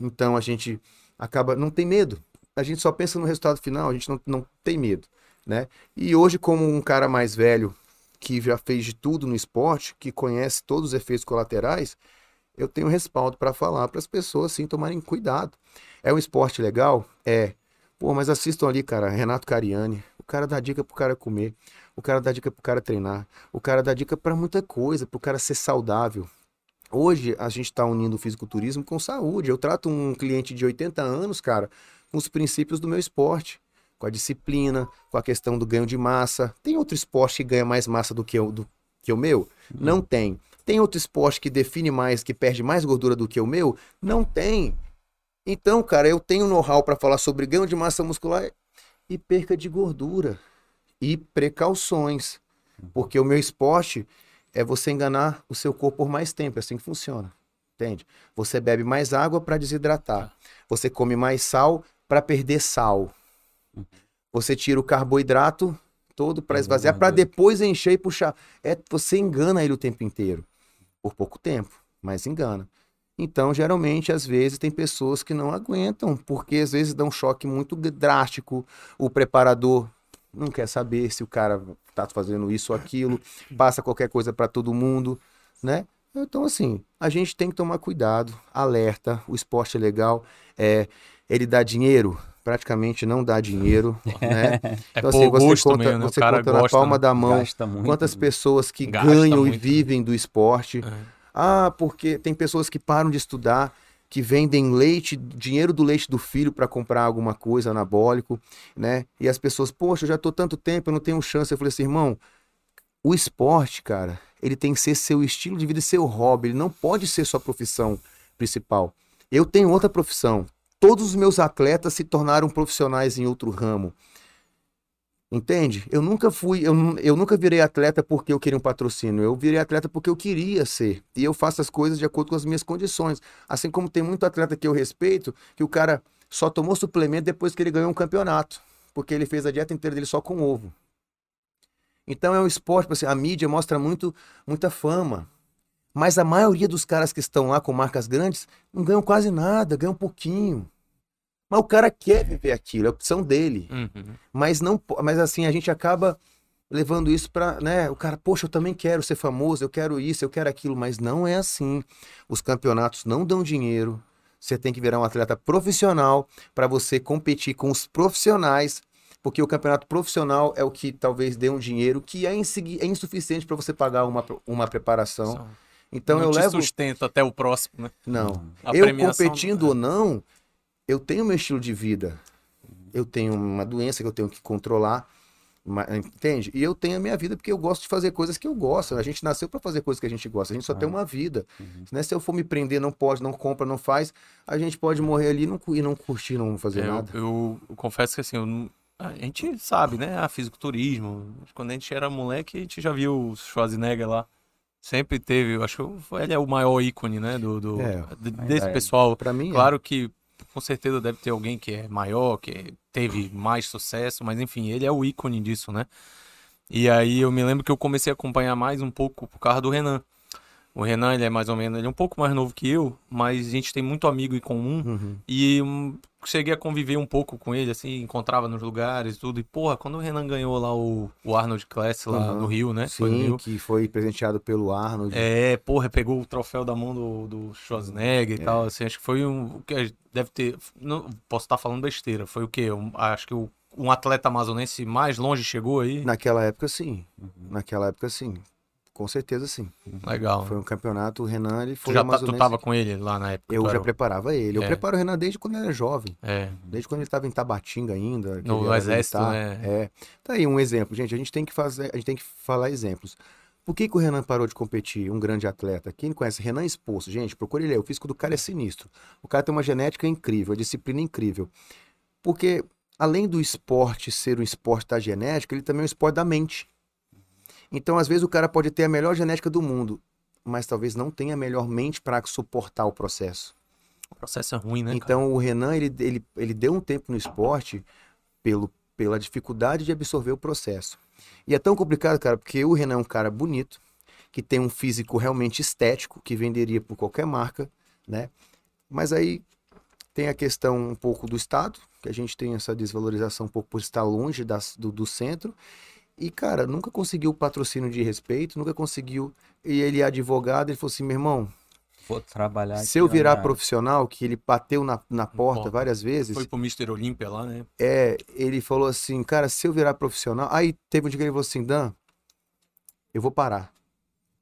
Então a gente acaba, não tem medo. A gente só pensa no resultado final, a gente não, não tem medo, né? E hoje, como um cara mais velho, que já fez de tudo no esporte, que conhece todos os efeitos colaterais, eu tenho respaldo para falar para as pessoas, sim, tomarem cuidado. É um esporte legal? É. Pô, mas assistam ali, cara, Renato Cariani. O cara dá dica pro cara comer. O cara dá dica pro cara treinar. O cara dá dica para muita coisa, pro cara ser saudável. Hoje a gente está unindo o fisiculturismo com saúde. Eu trato um cliente de 80 anos, cara, com os princípios do meu esporte. Com a disciplina, com a questão do ganho de massa. Tem outro esporte que ganha mais massa do que o, do, que o meu? Não tem. Tem outro esporte que define mais, que perde mais gordura do que o meu? Não tem. Então, cara, eu tenho know-how para falar sobre ganho de massa muscular e perca de gordura e precauções, porque o meu esporte é você enganar o seu corpo por mais tempo, é assim que funciona. Entende? Você bebe mais água para desidratar. Você come mais sal para perder sal. Você tira o carboidrato todo para esvaziar, para depois encher e puxar. É, você engana ele o tempo inteiro. Por pouco tempo, mas engana. Então, geralmente, às vezes, tem pessoas que não aguentam, porque às vezes dá um choque muito drástico. O preparador não quer saber se o cara tá fazendo isso ou aquilo, passa qualquer coisa para todo mundo, né? Então, assim, a gente tem que tomar cuidado, alerta, o esporte é legal, é, ele dá dinheiro? Praticamente não dá dinheiro, né? É Então, assim, você conta, mesmo, né? Você conta na palma né? da mão muito. quantas pessoas que ganham e muito. vivem do esporte. É. Ah, porque tem pessoas que param de estudar, que vendem leite, dinheiro do leite do filho para comprar alguma coisa anabólico, né? E as pessoas, poxa, eu já tô tanto tempo, eu não tenho chance. Eu falei assim, irmão, o esporte, cara, ele tem que ser seu estilo de vida e seu hobby, ele não pode ser sua profissão principal. Eu tenho outra profissão. Todos os meus atletas se tornaram profissionais em outro ramo. Entende? Eu nunca fui, eu, eu nunca virei atleta porque eu queria um patrocínio. Eu virei atleta porque eu queria ser. E eu faço as coisas de acordo com as minhas condições. Assim como tem muito atleta que eu respeito, que o cara só tomou suplemento depois que ele ganhou um campeonato. Porque ele fez a dieta inteira dele só com ovo. Então é um esporte, tipo assim, a mídia mostra muito, muita fama. Mas a maioria dos caras que estão lá com marcas grandes não ganham quase nada, ganham um pouquinho. Mas o cara quer viver aquilo, é a opção dele. Uhum. Mas não, mas assim, a gente acaba levando isso pra, né, o cara, poxa, eu também quero ser famoso, eu quero isso, eu quero aquilo, mas não é assim. Os campeonatos não dão dinheiro. Você tem que virar um atleta profissional para você competir com os profissionais, porque o campeonato profissional é o que talvez dê um dinheiro que é, insegui- é insuficiente para você pagar uma, uma preparação. Então não eu levo sustenta até o próximo, né? não. A eu competindo ou não, eu tenho meu estilo de vida. Eu tenho uma doença que eu tenho que controlar, Entende? E eu tenho a minha vida porque eu gosto de fazer coisas que eu gosto. A gente nasceu para fazer coisas que a gente gosta. A gente só tem uma vida. Uhum. Né? Se eu for me prender, não pode, não compra, não faz, a gente pode morrer ali e não, e não curtir, não fazer É, eu, nada. eu- eu confesso que assim, eu a gente sabe, né? A fisiculturismo. Quando a gente era moleque, a gente já viu o Schwarzenegger lá. Sempre teve, eu acho que ele é o maior ícone, né? Do, do- É, de- desse é. pessoal. Para mim, é. Claro que com certeza deve ter alguém que é maior, que teve mais sucesso, mas enfim, ele é o ícone disso, né? E aí eu me lembro que eu comecei a acompanhar mais um pouco por causa do Renan. O Renan, ele é mais ou menos, ele é um pouco mais novo que eu, mas a gente tem muito amigo em comum. Uhum. E hum, cheguei a conviver um pouco com ele, assim, encontrava nos lugares e tudo. E, porra, quando o Renan ganhou lá o, o Arnold Class lá Uhum. no Rio, né? Foi Sim, Rio. que foi presenteado pelo Arnold. É, porra, pegou o troféu da mão do, do Schwarzenegger e É. tal, assim, acho que foi um, que deve ter, não, posso estar falando besteira, foi o quê? Um- acho que o, um atleta amazonense mais longe chegou aí, Naquela época, sim. Uhum. Naquela época, sim. Com certeza, sim. legal. Foi um campeonato, o Renan, ele Tu, foi já, tá- tu tava com ele lá na época? Eu tu já era preparava ele. Eu É. preparo o Renan desde quando ele era jovem. É, Desde quando ele estava em Tabatinga ainda. No exército, militar. né? É. Tá aí um exemplo, gente. A gente tem que fazer, a gente tem que falar exemplos. Por que, que o Renan parou de competir? Um grande atleta. Quem conhece Renan Exposto, gente, procure ele aí. O físico do cara é sinistro. O cara tem uma genética incrível, uma disciplina incrível. Porque além do esporte ser um esporte da genética, ele também é um esporte da mente. Então, às vezes, o cara pode ter a melhor genética do mundo, mas talvez não tenha a melhor mente para suportar o processo. o processo é ruim, né, cara? Então o Renan ele, ele, ele deu um tempo no esporte pelo, pela dificuldade de absorver o processo. E é tão complicado, cara, porque o Renan é um cara bonito, que tem um físico realmente estético, que venderia por qualquer marca, né? Mas aí tem a questão um pouco do Estado, que a gente tem essa desvalorização um pouco por estar longe das, do, do centro. E, cara, nunca conseguiu patrocínio de respeito, nunca conseguiu. E ele é advogado, ele falou assim: meu irmão, Vou trabalhar se eu na virar profissional, que ele bateu na, na porta porta. várias vezes, Foi pro Mr. Olímpia lá, né? é, ele falou assim, cara, se eu virar profissional. Aí teve um dia que ele falou assim, Dan, eu vou parar.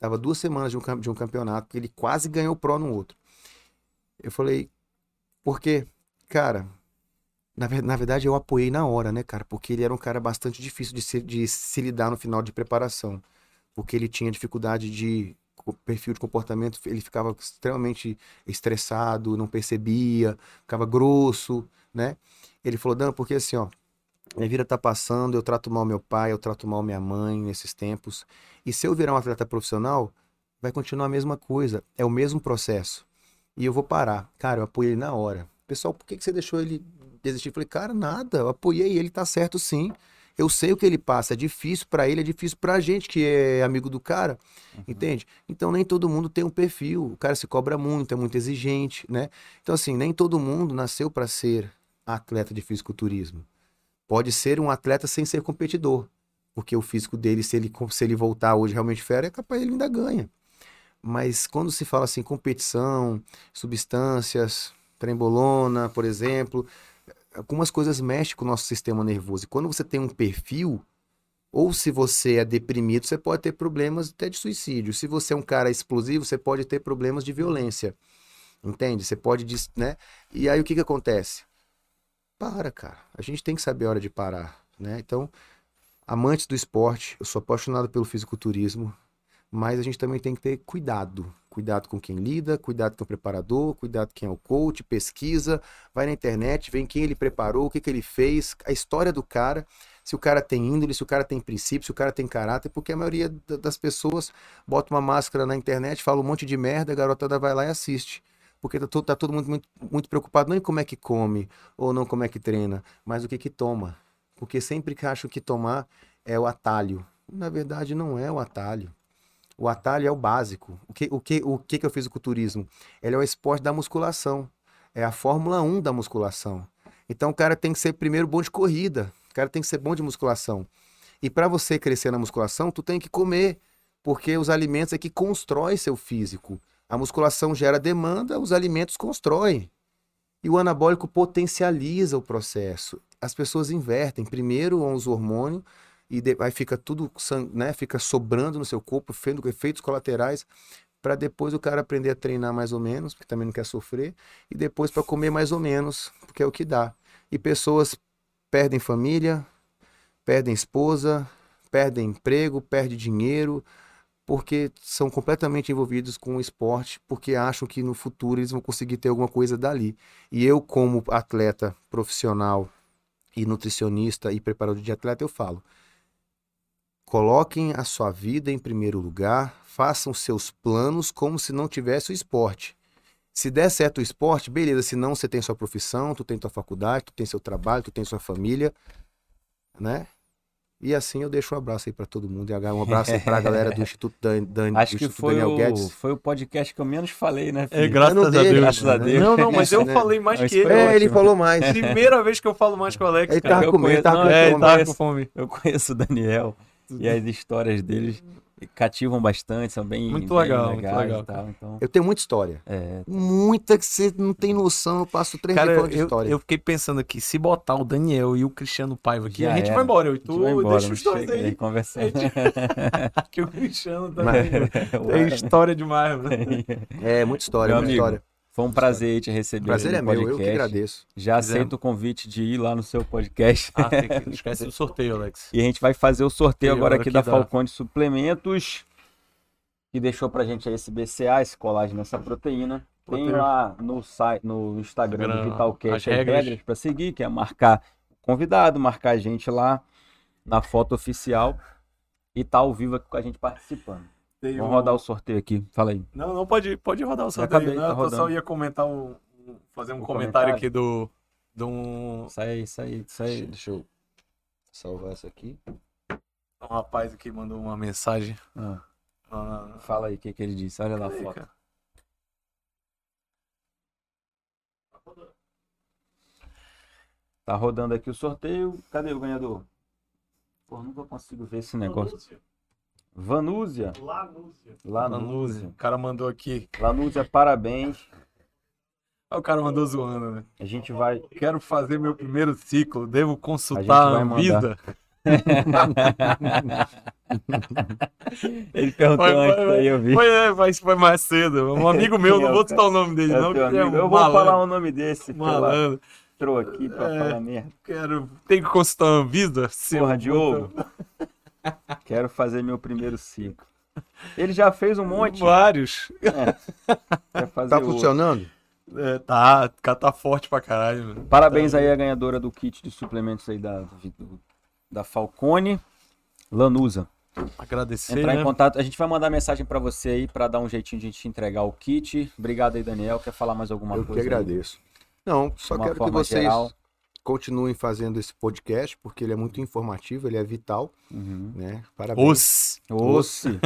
Tava duas semanas de um, de um campeonato, que ele quase ganhou o Pro no outro. Eu falei, por quê? Cara, na, na verdade eu apoiei na hora, né, cara? Porque ele era um cara bastante difícil de se, de se lidar no final de preparação. Porque ele tinha dificuldade de perfil de comportamento, ele ficava extremamente estressado, não percebia, ficava grosso, né? Ele falou, Dan, porque assim, ó, minha vida tá passando, eu trato mal meu pai, eu trato mal minha mãe nesses tempos. E se eu virar um atleta profissional, vai continuar a mesma coisa, é o mesmo processo. E eu vou parar. Cara, eu apoiei ele na hora. Pessoal, por que, que você deixou ele desistir? Falei, cara, nada, eu apoiei ele, tá certo sim. Eu sei o que ele passa, é difícil pra ele, é difícil pra gente que é amigo do cara, entende? Então nem todo mundo tem um perfil, o cara se cobra muito, é muito exigente, né? Então assim, nem todo mundo nasceu pra ser atleta de fisiculturismo. Pode ser um atleta sem ser competidor, porque o físico dele, se ele, se ele voltar hoje realmente fera, é capaz ele ainda ganha. Mas quando se fala assim, competição, substâncias, trembolona, por exemplo, algumas coisas mexem com o nosso sistema nervoso. E quando você tem um perfil, ou se você é deprimido, você pode ter problemas até de suicídio. Se você é um cara explosivo, você pode ter problemas de violência. Entende? Você pode, né? E aí o que que acontece? Para, cara. A gente tem que saber a hora de parar, né? Então, amantes do esporte, eu sou apaixonado pelo fisiculturismo, mas a gente também tem que ter cuidado. Cuidado com quem lida, cuidado com o preparador, cuidado com quem é o coach, pesquisa, vai na internet, vê quem ele preparou, o que, que ele fez, a história do cara, se o cara tem índole, se o cara tem princípio, se o cara tem caráter, porque a maioria da- das pessoas bota uma máscara na internet, fala um monte de merda, a garotada vai lá e assiste. Porque tá, to- tá todo mundo muito, muito preocupado não em como é que come ou não como é que treina, mas o que que toma. Porque sempre que acham que tomar é o atalho. Na verdade, não é o atalho. O atalho é o básico. O que, o que, o que, que é o fisiculturismo? Ele é o esporte da musculação. É a Fórmula 1 da musculação. Então o cara tem que ser primeiro bom de corrida. O cara tem que ser bom de musculação. E para você crescer na musculação, tu tem que comer. Porque os alimentos é que constrói seu físico. A musculação gera demanda, os alimentos constroem. E o anabólico potencializa o processo. As pessoas invertem. Primeiro os hormônios e de- aí fica tudo, né, fica sobrando no seu corpo, fazendo efeitos colaterais, para depois o cara aprender a treinar mais ou menos, porque também não quer sofrer, e depois para comer mais ou menos, porque é o que dá. E pessoas perdem família, perdem esposa, perdem emprego, perdem dinheiro, porque são completamente envolvidos com o esporte, porque acham que no futuro eles vão conseguir ter alguma coisa dali. E eu, como atleta profissional e nutricionista e preparador de atleta, eu falo: coloquem a sua vida em primeiro lugar, façam seus planos como se não tivesse o esporte. Se der certo o esporte, beleza. Se não, você tem sua profissão, tu tem tua faculdade, tu tem seu trabalho, tu tem sua família, né? E assim eu deixo um abraço aí pra todo mundo. E um abraço aí pra galera do Instituto, Dan, Dan, Acho do que Instituto foi Daniel o, Guedes. foi o podcast que eu menos falei, né, É, Felipe? graças Ano a dele, Deus. graças a Deus. Não, não, mas eu Né? falei mais Mas que ele. É, ele ótimo. falou mais. Primeira vez que eu falo mais com o Alex. Ele tava com medo, tava É, ele conheço- com fome. Eu conheço o Daniel e as histórias deles cativam bastante, são bem, Muito bem legal, muito legais legal, e tal. Então, Eu tenho muita história. é, Muita que você não tem noção. Eu passo três Cara, dias falando de eu, história. eu fiquei pensando aqui, se botar o Daniel e o Cristiano Paiva aqui, Já a gente era. vai embora. Eu, e gente tu vai embora, deixa os dois aí. aí conversando. Que o Cristiano também Mas- tem história demais, né? É, muita história, Meu muita amigo, história. Foi um prazer te receber Prazer é no meu, eu que podcast. agradeço. Já Fizemos. aceito o convite de ir lá no seu podcast. Ah, tem que... não esquece do sorteio, Alex. E a gente vai fazer o sorteio agora aqui aqui da da- Falcone Suplementos, que deixou pra gente aí esse BCA, esse colágeno nessa proteína. Tem lá no site, no Instagram do Instagram, Vitalcast as as regras. regras para seguir, que é marcar o convidado, marcar a gente lá na foto oficial e tá ao vivo aqui com a gente participando. Tem Vamos o- rodar o sorteio aqui. Fala aí. Não, não, pode, pode rodar o sorteio. acabei, não, tá eu só rodando. ia comentar um, um- fazer um Um comentário comentário? aqui do, de um, Isso aí, isso aí, isso aí. Deixa eu salvar isso aqui. um rapaz aqui mandou uma mensagem. Ah, Ah, fala aí o que, que ele disse. Olha lá a foto. cara. Tá rodando aqui o sorteio. Cadê o ganhador? Pô, nunca consigo ver esse negócio. Vanúzia. Lanúzia. Lanúzia. O cara mandou aqui. Lanúzia, parabéns. Ah, O cara mandou zoando, né? A gente vai. Quero fazer meu primeiro ciclo. Devo A consultar a mandar. Anvisa? Ele perguntou vai, antes vai. aí, eu vi. Foi, é, mas foi mais cedo. Um amigo meu, é não vou citar o nome dele, É não. é amigo. Eu vou falar o nome desse. Malandro. Entrou aqui pra É. falar merda. Quero... Tem que consultar a Anvisa? Seu Porra, puta. Diogo. Quero fazer meu primeiro ciclo. Ele já fez um monte. Vários. Quer fazer Tá funcionando? É, tá, o cara tá forte pra caralho. mano. Parabéns aí à ganhadora do kit de suplementos aí da, do- da Falcone, Lanusa. Agradecer, Entrar né? em contato, a gente vai mandar mensagem pra você aí pra dar um jeitinho de a gente entregar o kit. Obrigado aí, Daniel. Quer falar mais alguma eu que coisa? aí? agradeço. Não, só quero que vocês geral. Continuem fazendo esse podcast, porque ele é muito informativo, ele é vital, Uhum. né? Parabéns. Os. Osse.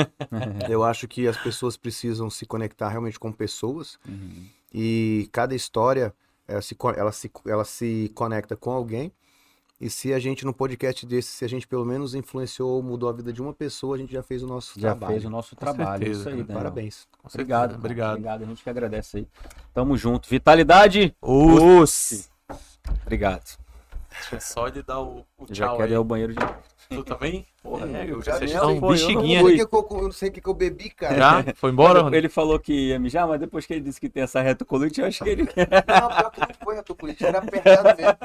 Eu acho que as pessoas precisam se conectar realmente com pessoas Uhum. e cada história ela se, ela se, ela se conecta com alguém. E se a gente, no podcast desse, se a gente pelo menos influenciou ou mudou a vida de uma pessoa, a gente já fez o nosso Já trabalho. fez o nosso trabalho. certeza, Isso aí. Daniel. Parabéns. Obrigado. Obrigado. Obrigado. A gente que agradece aí. Tamo junto. Vitalidade. Os. Obrigado. Deixa só ele dar o, o Eu já tchau quero aí. ir ao banheiro de Tu também? Porra, É, eu já Vocês eu estão não bexiguinha. fui. Eu, eu não sei o que, que eu bebi, cara. Já? Foi embora? Ele falou que ia mijar, mas depois que ele disse que tem essa retocolite, eu acho que ele Não, pior que não foi política, era apertado mesmo.